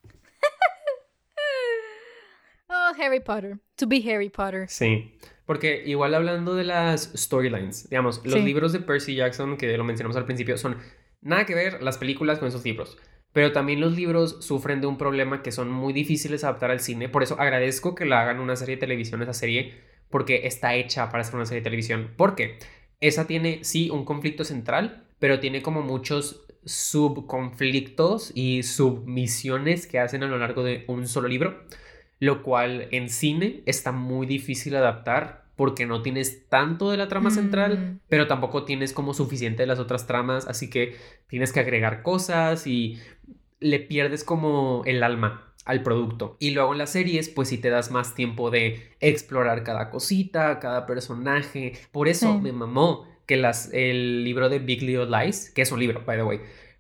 Harry Potter. To be Harry Potter. Sí. Porque igual hablando de las storylines, digamos, los libros de Percy Jackson, que lo mencionamos al principio, son nada que ver las películas con esos libros. Pero también los libros sufren de un problema que son muy difíciles de adaptar al cine. Por eso agradezco que la hagan una serie de televisión, esa serie, porque está hecha para ser una serie de televisión. Porque esa tiene, sí, un conflicto central, pero tiene como muchos subconflictos y submisiones que hacen a lo largo de un solo libro lo cual en cine está muy difícil adaptar porque no tienes tanto de la trama central, mm. pero tampoco tienes como suficiente de las otras tramas, así que tienes que agregar cosas y le pierdes como el alma al producto. Y luego en las series, pues si te das más tiempo de explorar cada cosita, cada personaje. Por eso me mamó que las, el libro de Big Little Lies, que es un libro, by the way,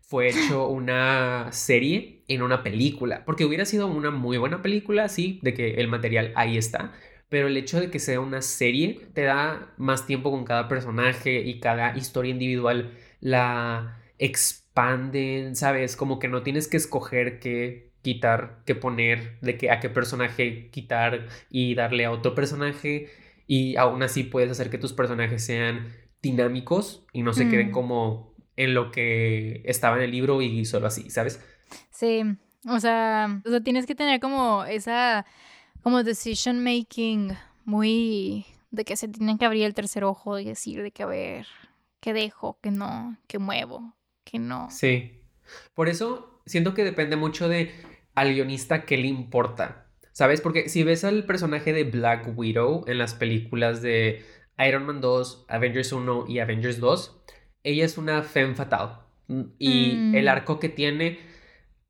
fue hecho una serie en una película, porque hubiera sido una muy buena película, sí, de que el material ahí está, pero el hecho de que sea una serie te da más tiempo con cada personaje y cada historia individual la expanden, ¿sabes? Como que no tienes que escoger qué quitar, qué poner, de qué a qué personaje quitar y darle a otro personaje y aún así puedes hacer que tus personajes sean dinámicos y no se queden mm. como en lo que estaba en el libro y solo así, ¿sabes? Sí, o sea, o sea, tienes que tener como esa, como decision making muy, de que se tienen que abrir el tercer ojo y decir de que a ver, qué dejo, qué no, qué muevo, qué no. Sí, por eso siento que depende mucho de al guionista qué le importa, ¿sabes? Porque si ves al personaje de Black Widow en las películas de Iron Man 2, Avengers 1 y Avengers 2, ella es una femme fatal. Mm, y el mm. arco que tiene,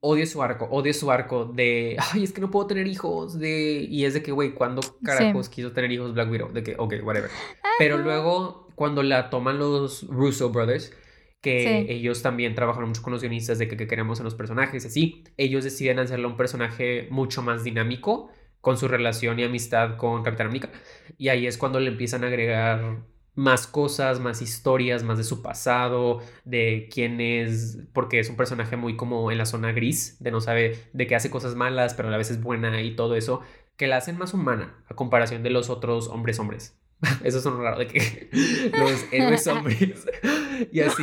odio su arco, odio su arco de, ay, es que no puedo tener hijos, de, y es de que, güey, ¿cuándo carajos quiso tener hijos Black Widow? De que, ok, whatever. Pero luego, cuando la toman los Russo Brothers, que ellos también trabajan mucho con los guionistas de que, que queremos en los personajes, así, ellos deciden hacerle un personaje mucho más dinámico con su relación y amistad con Capitán América. Y ahí es cuando le empiezan a agregar más cosas, más historias, más de su pasado, de quién es, porque es un personaje muy como en la zona gris, de no sabe, de que hace cosas malas, pero a la vez es buena y todo eso, que la hacen más humana a comparación de los otros hombres hombres. Eso es un raro de que los héroes hombres y así.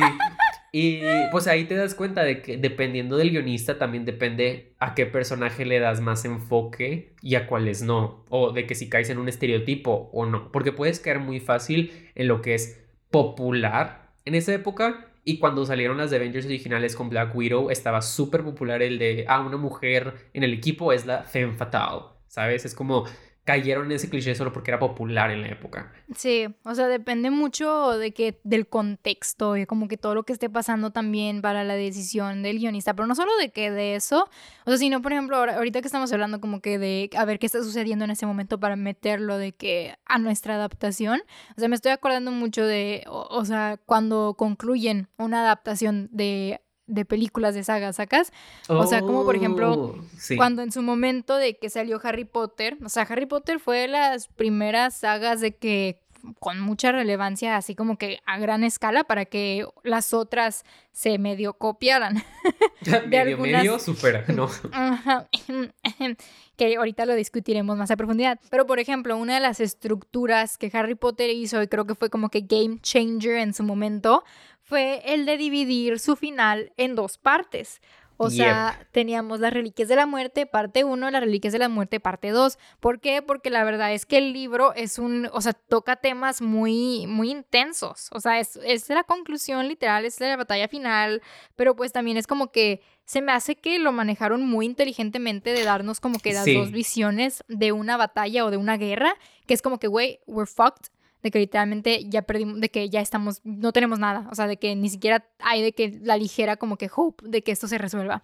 Y pues ahí te das cuenta de que dependiendo del guionista también depende a qué personaje le das más enfoque y a cuáles no. O de que si caes en un estereotipo o no. Porque puedes caer muy fácil en lo que es popular en esa época. Y cuando salieron las Avengers originales con Black Widow, estaba súper popular el de, ah, una mujer en el equipo es la femme fatal. ¿Sabes? Es como cayeron en ese cliché solo porque era popular en la época. Sí, o sea, depende mucho de que del contexto y como que todo lo que esté pasando también para la decisión del guionista, pero no solo de que de eso, o sea, sino por ejemplo, ahorita que estamos hablando como que de a ver qué está sucediendo en ese momento para meterlo de que a nuestra adaptación, o sea, me estoy acordando mucho de, o sea, cuando concluyen una adaptación de de películas de sagas, ¿sacas? O sea, como por ejemplo, oh, cuando en su momento de que salió Harry Potter, o sea, Harry Potter fue de las primeras sagas de que con mucha relevancia, así como que a gran escala, para que las otras se medio copiaran. de medio, medio supera, ¿no? que ahorita lo discutiremos más a profundidad. Pero, por ejemplo, una de las estructuras que Harry Potter hizo, y creo que fue como que game changer en su momento, fue el de dividir su final en dos partes. O sea, teníamos las Reliquias de la Muerte, parte 1, las Reliquias de la Muerte, parte 2. ¿Por qué? Porque la verdad es que el libro es un, o sea, toca temas muy, muy intensos. O sea, es, es la conclusión literal, es la batalla final, pero pues también es como que se me hace que lo manejaron muy inteligentemente de darnos como que las dos visiones de una batalla o de una guerra, que es como que, güey, we're fucked de que literalmente ya perdimos, de que ya estamos, no tenemos nada, o sea, de que ni siquiera hay de que la ligera como que hope de que esto se resuelva.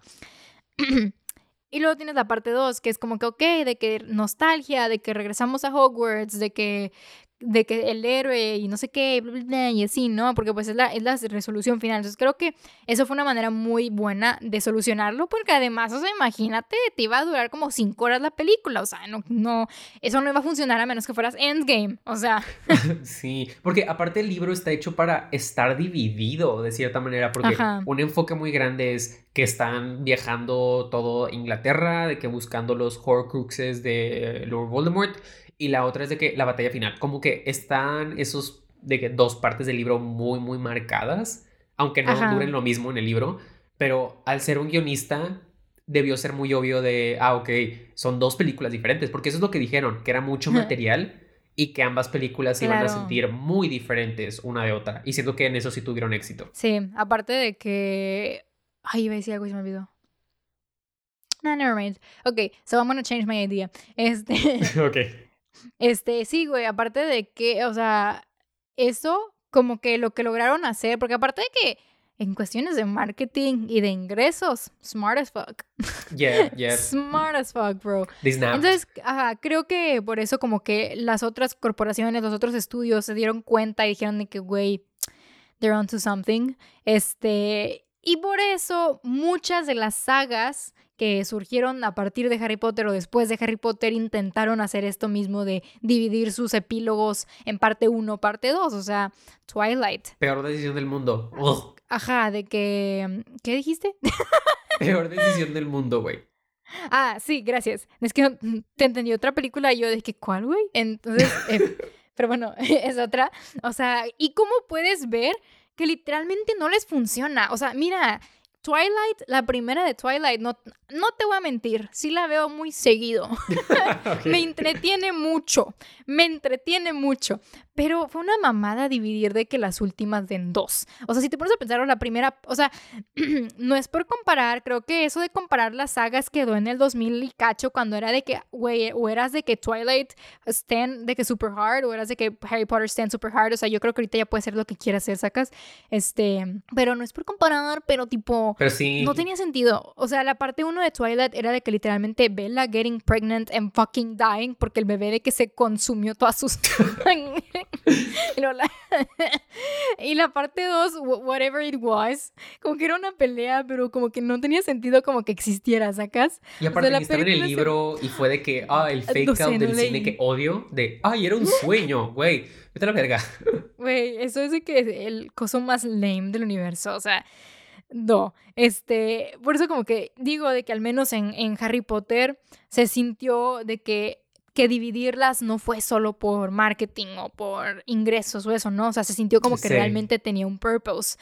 y luego tienes la parte 2, que es como que, ok, de que nostalgia, de que regresamos a Hogwarts, de que de que el héroe y no sé qué, y así, ¿no? Porque pues es la, es la resolución final. Entonces creo que eso fue una manera muy buena de solucionarlo, porque además, o sea, imagínate, te iba a durar como cinco horas la película, o sea, no, no, eso no iba a funcionar a menos que fueras Endgame, o sea. sí, porque aparte el libro está hecho para estar dividido de cierta manera, porque un enfoque muy grande es que están viajando todo Inglaterra, de que buscando los Horcruxes de Lord Voldemort y la otra es de que la batalla final, como que están esos de que dos partes del libro muy, muy marcadas, aunque no duren lo mismo en el libro, pero al ser un guionista debió ser muy obvio de, ah, ok, son dos películas diferentes, porque eso es lo que dijeron, que era mucho material y que ambas películas se iban a sentir muy diferentes una de otra. Y siento que en eso sí tuvieron éxito. Sí, aparte de que... Ay, iba a decir algo y se me olvidó. No, never mind. Ok, so I'm gonna change my idea. Este... ok. Este, sí, güey, aparte de que, o sea, eso como que lo que lograron hacer, porque aparte de que en cuestiones de marketing y de ingresos, smart as fuck. Yeah, yeah. smart as fuck, bro. Entonces, ajá, creo que por eso como que las otras corporaciones, los otros estudios se dieron cuenta y dijeron de que, güey, they're onto something. Este, y por eso muchas de las sagas que surgieron a partir de Harry Potter o después de Harry Potter intentaron hacer esto mismo de dividir sus epílogos en parte 1, parte 2, o sea, Twilight. Peor decisión del mundo. Ajá, de que... ¿Qué dijiste? Peor decisión del mundo, güey. Ah, sí, gracias. Es que te entendí otra película y yo de que, ¿cuál, güey? Entonces, eh, pero bueno, es otra. O sea, ¿y cómo puedes ver que literalmente no les funciona? O sea, mira, Twilight, la primera de Twilight, no, no te voy a mentir, sí la veo muy seguido. me entretiene mucho, me entretiene mucho. Pero fue una mamada dividir de que las últimas den dos. O sea, si te pones a pensar, la primera, o sea, no es por comparar, creo que eso de comparar las sagas quedó en el 2000 y cacho cuando era de que, güey, o eras de que Twilight stand de que super hard, o eras de que Harry Potter stand super hard. O sea, yo creo que ahorita ya puede ser lo que quieras hacer, sacas. Este, pero no es por comparar, pero tipo, pero sí. no tenía sentido. O sea, la parte uno de Twilight era de que literalmente Bella getting pregnant and fucking dying porque el bebé de que se consumió todas sus... y la parte 2, whatever it was, como que era una pelea, pero como que no tenía sentido como que existiera, ¿sacas? Y aparte que estaba en el libro y fue de que, ah, el fake out del cine que odio, de, ay, era un sueño, güey, vete a la verga. Güey, eso es de que el coso más lame del universo, o sea... No, este, por eso como que digo de que al menos en, en Harry Potter se sintió de que que dividirlas no fue solo por marketing o por ingresos o eso, ¿no? O sea, se sintió como que realmente tenía un purpose.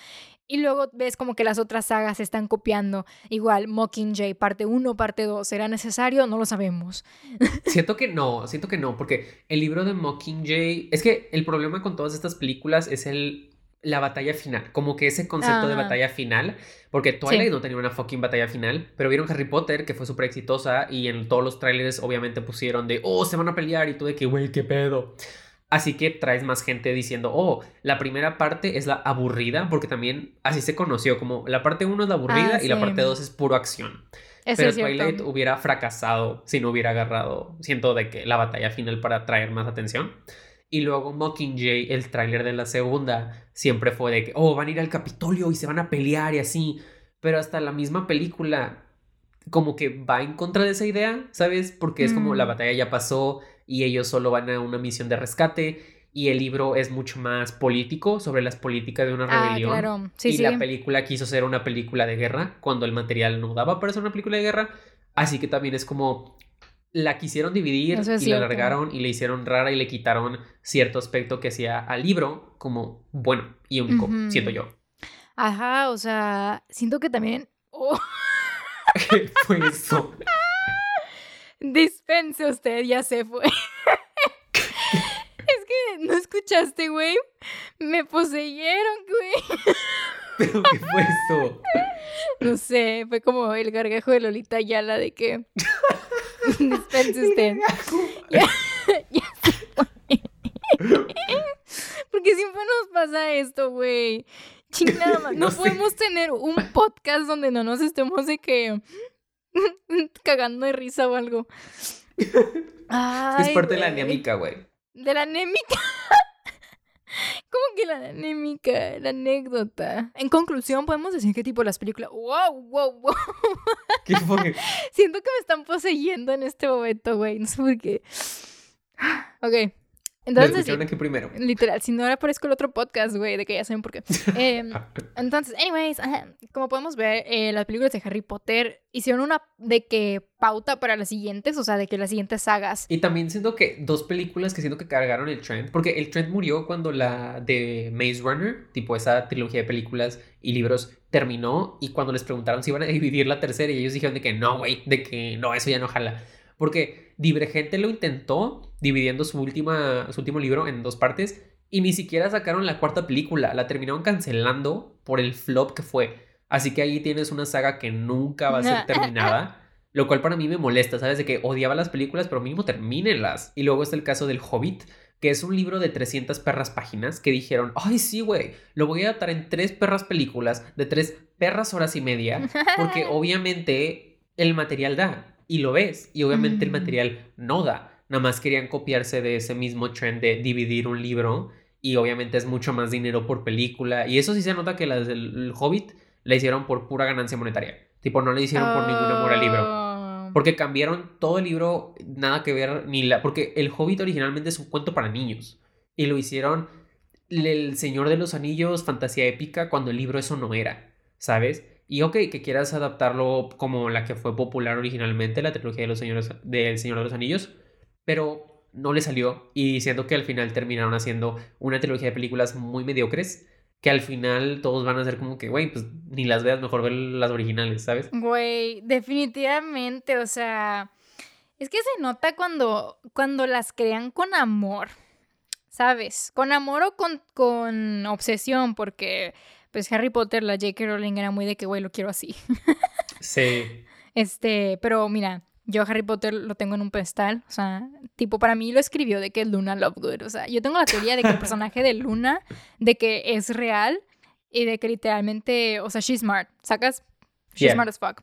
Y luego ves como que las otras sagas se están copiando. Igual, Mockingjay, parte 1, parte 2. ¿Será necesario? No lo sabemos. Siento que no, siento que no, porque el libro de Mockingjay. Es que el problema con todas estas películas es el la batalla final, como que ese concepto de batalla final, porque Twilight no tenía una fucking batalla final, pero vieron Harry Potter, que fue súper exitosa, y en todos los trailers obviamente pusieron de, oh, se van a pelear, y tú de que, güey, qué pedo. Así que traes más gente diciendo, oh, la primera parte es la aburrida, porque también así se conoció, como la parte 1 es la aburrida ah, y la parte 2 es puro acción. pero Twilight hubiera fracasado si no hubiera agarrado, siento de que la batalla final para traer más atención. Y luego Mockingjay, el tráiler de la segunda, siempre fue de que, oh, van a ir al Capitolio y se van a pelear y así. Pero hasta la misma película como que va en contra de esa idea, ¿sabes? Porque es como la mm. batalla ya pasó y ellos solo van a una misión de rescate y el libro es mucho más político sobre las políticas de una ah, rebelión. Claro. Sí, y la película quiso ser una película de guerra cuando el material no daba para ser una película de guerra. Así que también es como la quisieron dividir y la alargaron y le hicieron rara y le quitaron cierto aspecto que hacía al libro como bueno y único, siento yo. Ajá, o sea, siento que también... Oh, ¿Qué fue eso? Dispense usted, ya se fue. es que no escuchaste, güey. Me poseyeron, güey. ¿Pero qué fue eso? No sé, fue como el gargajo de Lolita Yala de que. Dispense usted. ya, ya. Porque siempre nos pasa esto, güey. Chingada, no, No sé. podemos tener un podcast donde no nos estemos de que cagando de risa o algo. Ay, es parte de la anémica, güey. De la anémica. ¿Cómo que la anémica? La anécdota. En conclusión, podemos decir que tipo las películas. ¡Wow, wow, wow! ¿Qué fue? Siento que me están poseyendo en este momento, güey. No sé por qué. Ok. Entonces, sí, escucharon aquí primero. literal, si no ahora aparezco el otro podcast, güey, de que ya saben por qué. Em, entonces, anyways, ajá, como podemos ver, eh, las películas de Harry Potter hicieron una de que pauta para las siguientes, o sea, de que las siguientes sagas. Y también siento que dos películas que siento que cargaron el trend, porque el trend murió cuando la de Maze Runner, tipo esa trilogía de películas y libros, terminó y cuando les preguntaron si iban a dividir la tercera y ellos dijeron de que no, güey, de que no, eso ya no jala. Porque Divergente lo intentó dividiendo su, última, su último libro en dos partes y ni siquiera sacaron la cuarta película, la terminaron cancelando por el flop que fue. Así que ahí tienes una saga que nunca va a ser terminada. Lo cual para mí me molesta, ¿sabes? De que odiaba las películas, pero mínimo termínenlas. Y luego está el caso del Hobbit, que es un libro de 300 perras páginas que dijeron, ay, sí, güey, lo voy a adaptar en tres perras películas de tres perras horas y media, porque obviamente el material da, y lo ves, y obviamente el Mm. material no da. Nada más querían copiarse de ese mismo trend de dividir un libro, y obviamente es mucho más dinero por película, y eso sí se nota que las del el Hobbit la hicieron por pura ganancia monetaria. Tipo, no la hicieron por ningún amor al libro. Oh. Porque cambiaron todo el libro, nada que ver, ni la. Porque El Hobbit originalmente es un cuento para niños. Y lo hicieron El Señor de los Anillos, fantasía épica, cuando el libro eso no era, ¿sabes? Y ok, que quieras adaptarlo como la que fue popular originalmente, la trilogía de los señores, del Señor de los Anillos, pero no le salió. Y siento que al final terminaron haciendo una trilogía de películas muy mediocres. Que al final todos van a ser como que, güey, pues ni las veas, mejor ver las originales, ¿sabes? Güey, definitivamente, o sea, es que se nota cuando, cuando las crean con amor, ¿sabes? Con amor o con, con obsesión, porque pues Harry Potter, la J.K. Rowling era muy de que, güey, lo quiero así. Sí. Este, pero mira, yo Harry Potter lo tengo en un pedestal, o sea, tipo para mí lo escribió de que Luna Lovegood, o sea, yo tengo la teoría de que el personaje de Luna, de que es real y de que literalmente, o sea, she's smart, ¿sacas? She's Yeah. smart as fuck.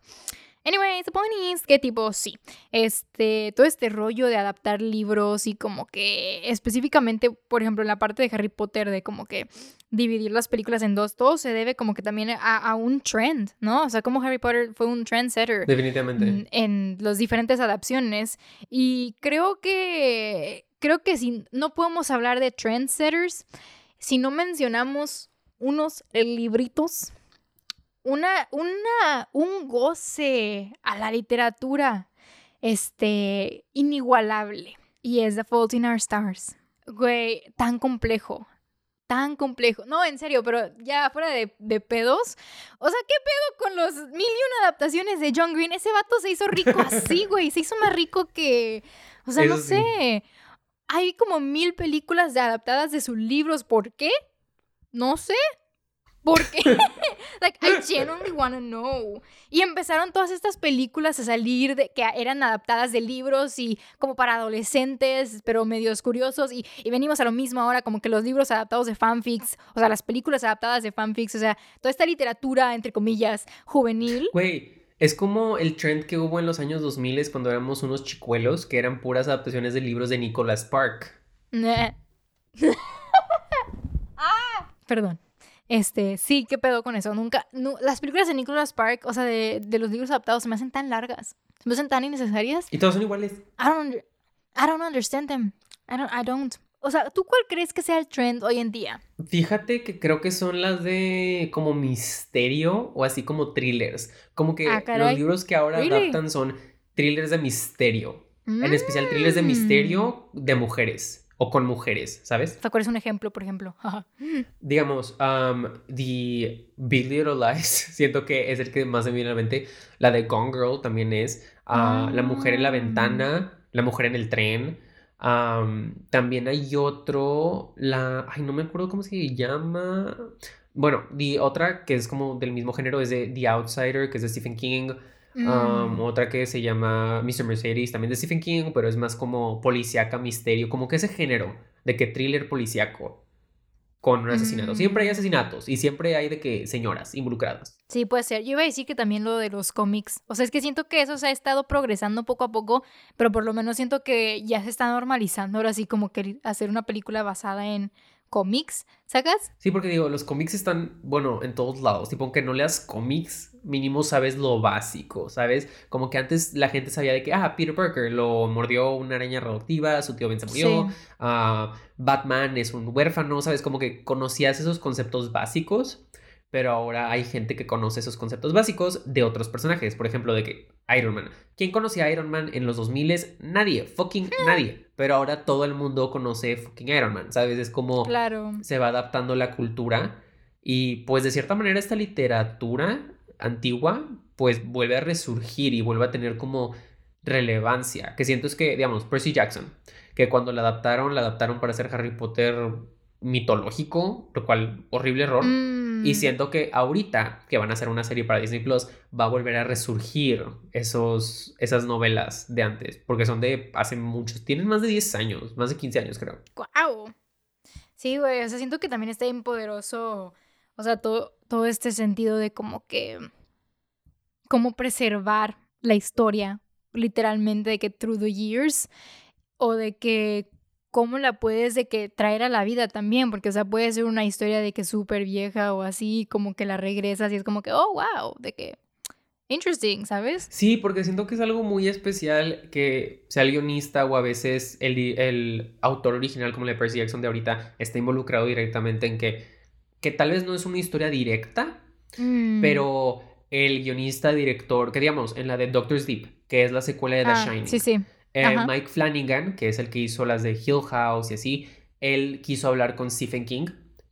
Anyway, the point is que tipo, sí, este, todo este rollo de adaptar libros y como que específicamente, por ejemplo, en la parte de Harry Potter, de como que dividir las películas en dos, todo se debe como que también a, a un trend, ¿no? O sea, como Harry Potter fue un trendsetter Definitivamente. mm, en las diferentes adaptaciones y creo que creo que si no podemos hablar de trendsetters si no mencionamos unos libritos una una un goce a la literatura este inigualable y es The Fault in Our Stars güey tan complejo tan complejo. No, en serio, pero ya fuera de, de pedos. O sea, ¿qué pedo con los mil y una adaptaciones de John Green? Ese vato se hizo rico así, güey. Se hizo más rico que. O sea, no sí. sé. Hay como mil películas de adaptadas de sus libros. ¿Por qué? No sé. ¿Por qué? like, I genuinely wanna know. Y empezaron todas estas películas a salir de que eran adaptadas de libros y como para adolescentes, pero medios curiosos. Y, y venimos a lo mismo ahora, como que los libros adaptados de fanfics, o sea, las películas adaptadas de fanfics, o sea, toda esta literatura, entre comillas, juvenil. Güey, es como el trend que hubo en los años 2000 cuando éramos unos chicuelos que eran puras adaptaciones de libros de Nicholas Spark. Nah. ah, perdón. Este, sí, ¿qué pedo con eso? Nunca, nu- las películas de Nicholas Spark, o sea, de, de los libros adaptados, se me hacen tan largas, se me hacen tan innecesarias. Y todos son iguales. I don't, I don't understand them. I don't, I don't. O sea, ¿tú cuál crees que sea el trend hoy en día? Fíjate que creo que son las de como misterio o así como thrillers. Como que Ah, los libros que ahora Really? adaptan son thrillers de misterio. En especial thrillers de Mm. misterio de mujeres. O con mujeres, ¿sabes? ¿cuál es un ejemplo, por ejemplo? Digamos, um, The Big Little Lies, siento que es el que más me viene a la mente. La de Gone Girl también es. Uh, La mujer en la ventana, La mujer en el tren. Um, también hay otro, la, ay, no me acuerdo cómo se llama. Bueno, y otra que es como del mismo género es de The Outsider, que es de Stephen King. Um, Mm. otra que se llama Mr. Mercedes, también de Stephen King, pero es más como policíaca, misterio, como que ese género de que thriller policíaco con un asesinato. Siempre hay Mm. asesinatos y siempre hay de que señoras involucradas. Sí, puede ser. Yo iba a decir que también lo de los cómics. O sea, es que siento que eso se ha estado progresando poco a poco, pero por lo menos siento que ya se está normalizando ahora sí como que hacer una película basada en cómics, ¿sacas? Sí, porque digo, los cómics están, bueno, en todos lados. Tipo, aunque no leas cómics, mínimo sabes lo básico, ¿sabes? Como que antes la gente sabía de que, ah, Peter Parker lo mordió una araña radioactiva, su tío Ben se murió, Sí. ah, Batman es un huérfano, ¿sabes? Como que conocías esos conceptos básicos, pero ahora hay gente que conoce esos conceptos básicos de otros personajes. Por ejemplo, de que Iron Man. ¿Quién conocía a Iron Man en los 2000? Nadie, fucking nadie. Pero ahora todo el mundo conoce fucking Iron Man, ¿sabes? Es como Claro. se va adaptando la cultura y pues de cierta manera esta literatura antigua pues vuelve a resurgir y vuelve a tener como relevancia. Que siento es que, digamos, Percy Jackson, que cuando la adaptaron, la adaptaron para hacer Harry Potter mitológico, lo cual horrible error. Y Mm. siento que ahorita que van a hacer una serie para Disney Plus, va a volver a resurgir esos, esas novelas de antes, porque son de hace muchos, tienen más de 10 años, más de 15 años creo. ¡Guau! Sí, güey, o sea, siento que también está bien poderoso, o sea, todo, todo este sentido de como que, cómo preservar la historia, literalmente, de que through the years, o de que cómo la puedes de que traer a la vida también, porque, o sea, puede ser una historia de que súper vieja o así, como que la regresas y es como que, oh, wow, de que, interesting, ¿sabes? Sí, porque siento que es algo muy especial que sea el guionista o a veces el, autor original como el de Percy Jackson de ahorita está involucrado directamente en que, que tal vez no es una historia directa, Mm. pero el guionista, director, que digamos, en la de Doctor Sleep, que es la secuela de The Ah, Shining, sí, sí. Eh. Mike Flanagan, que es el que hizo las de Hill House y así, él quiso hablar con Stephen King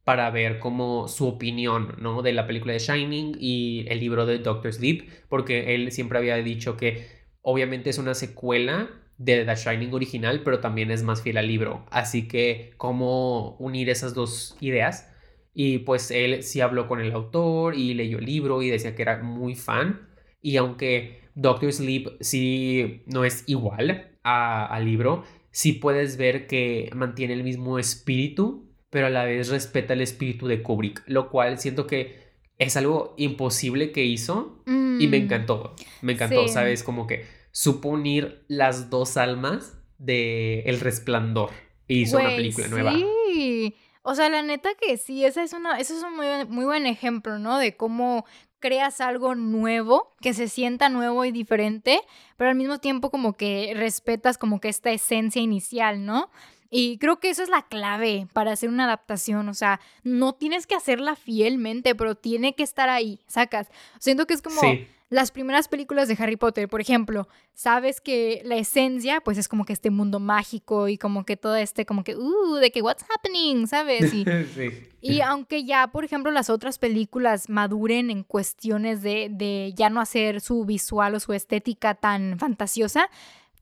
para ver como su opinión, ¿no? De la película de Shining y el libro de Doctor Sleep, porque él siempre había dicho que obviamente es una secuela de The Shining original, pero también es más fiel al libro. Así que, ¿cómo unir esas dos ideas? Y pues él sí habló con el autor y leyó el libro y decía que era muy fan. Y aunque Doctor Sleep sí no es igual al libro, sí puedes ver que mantiene el mismo espíritu, pero a la vez respeta el espíritu de Kubrick, lo cual siento que es algo imposible que hizo y me Mm. encantó. Me encantó, Sí. ¿sabes? Como que supo unir las dos almas de El Resplandor y hizo una película nueva. Sí. O sea, la neta que sí, esa es una, eso es un muy, muy buen ejemplo, ¿no? De cómo creas algo nuevo, que se sienta nuevo y diferente, pero al mismo tiempo como que respetas como que esta esencia inicial, ¿no? Y creo que eso es la clave para hacer una adaptación, o sea, no tienes que hacerla fielmente, pero tiene que estar ahí, sacas. Siento que es como Sí. Las primeras películas de Harry Potter, por ejemplo, sabes que la esencia, pues es como que este mundo mágico y como que todo este, como que, uh, de que what's happening, ¿sabes? Y, sí. y aunque ya, por ejemplo, las otras películas maduren en cuestiones de, de ya no hacer su visual o su estética tan fantasiosa,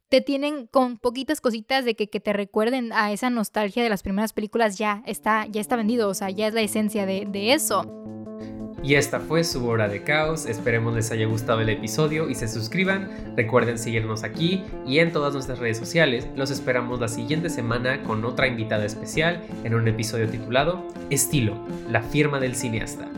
te tienen con poquitas cositas de que, que te recuerden a esa nostalgia de las primeras películas, ya está, ya está vendido, o sea, ya es la esencia de, de eso. Y esta fue su hora de caos. Esperemos les haya gustado el episodio y se suscriban. Recuerden seguirnos aquí y en todas nuestras redes sociales. Los esperamos la siguiente semana con otra invitada especial en un episodio titulado Estilo, la firma del cineasta.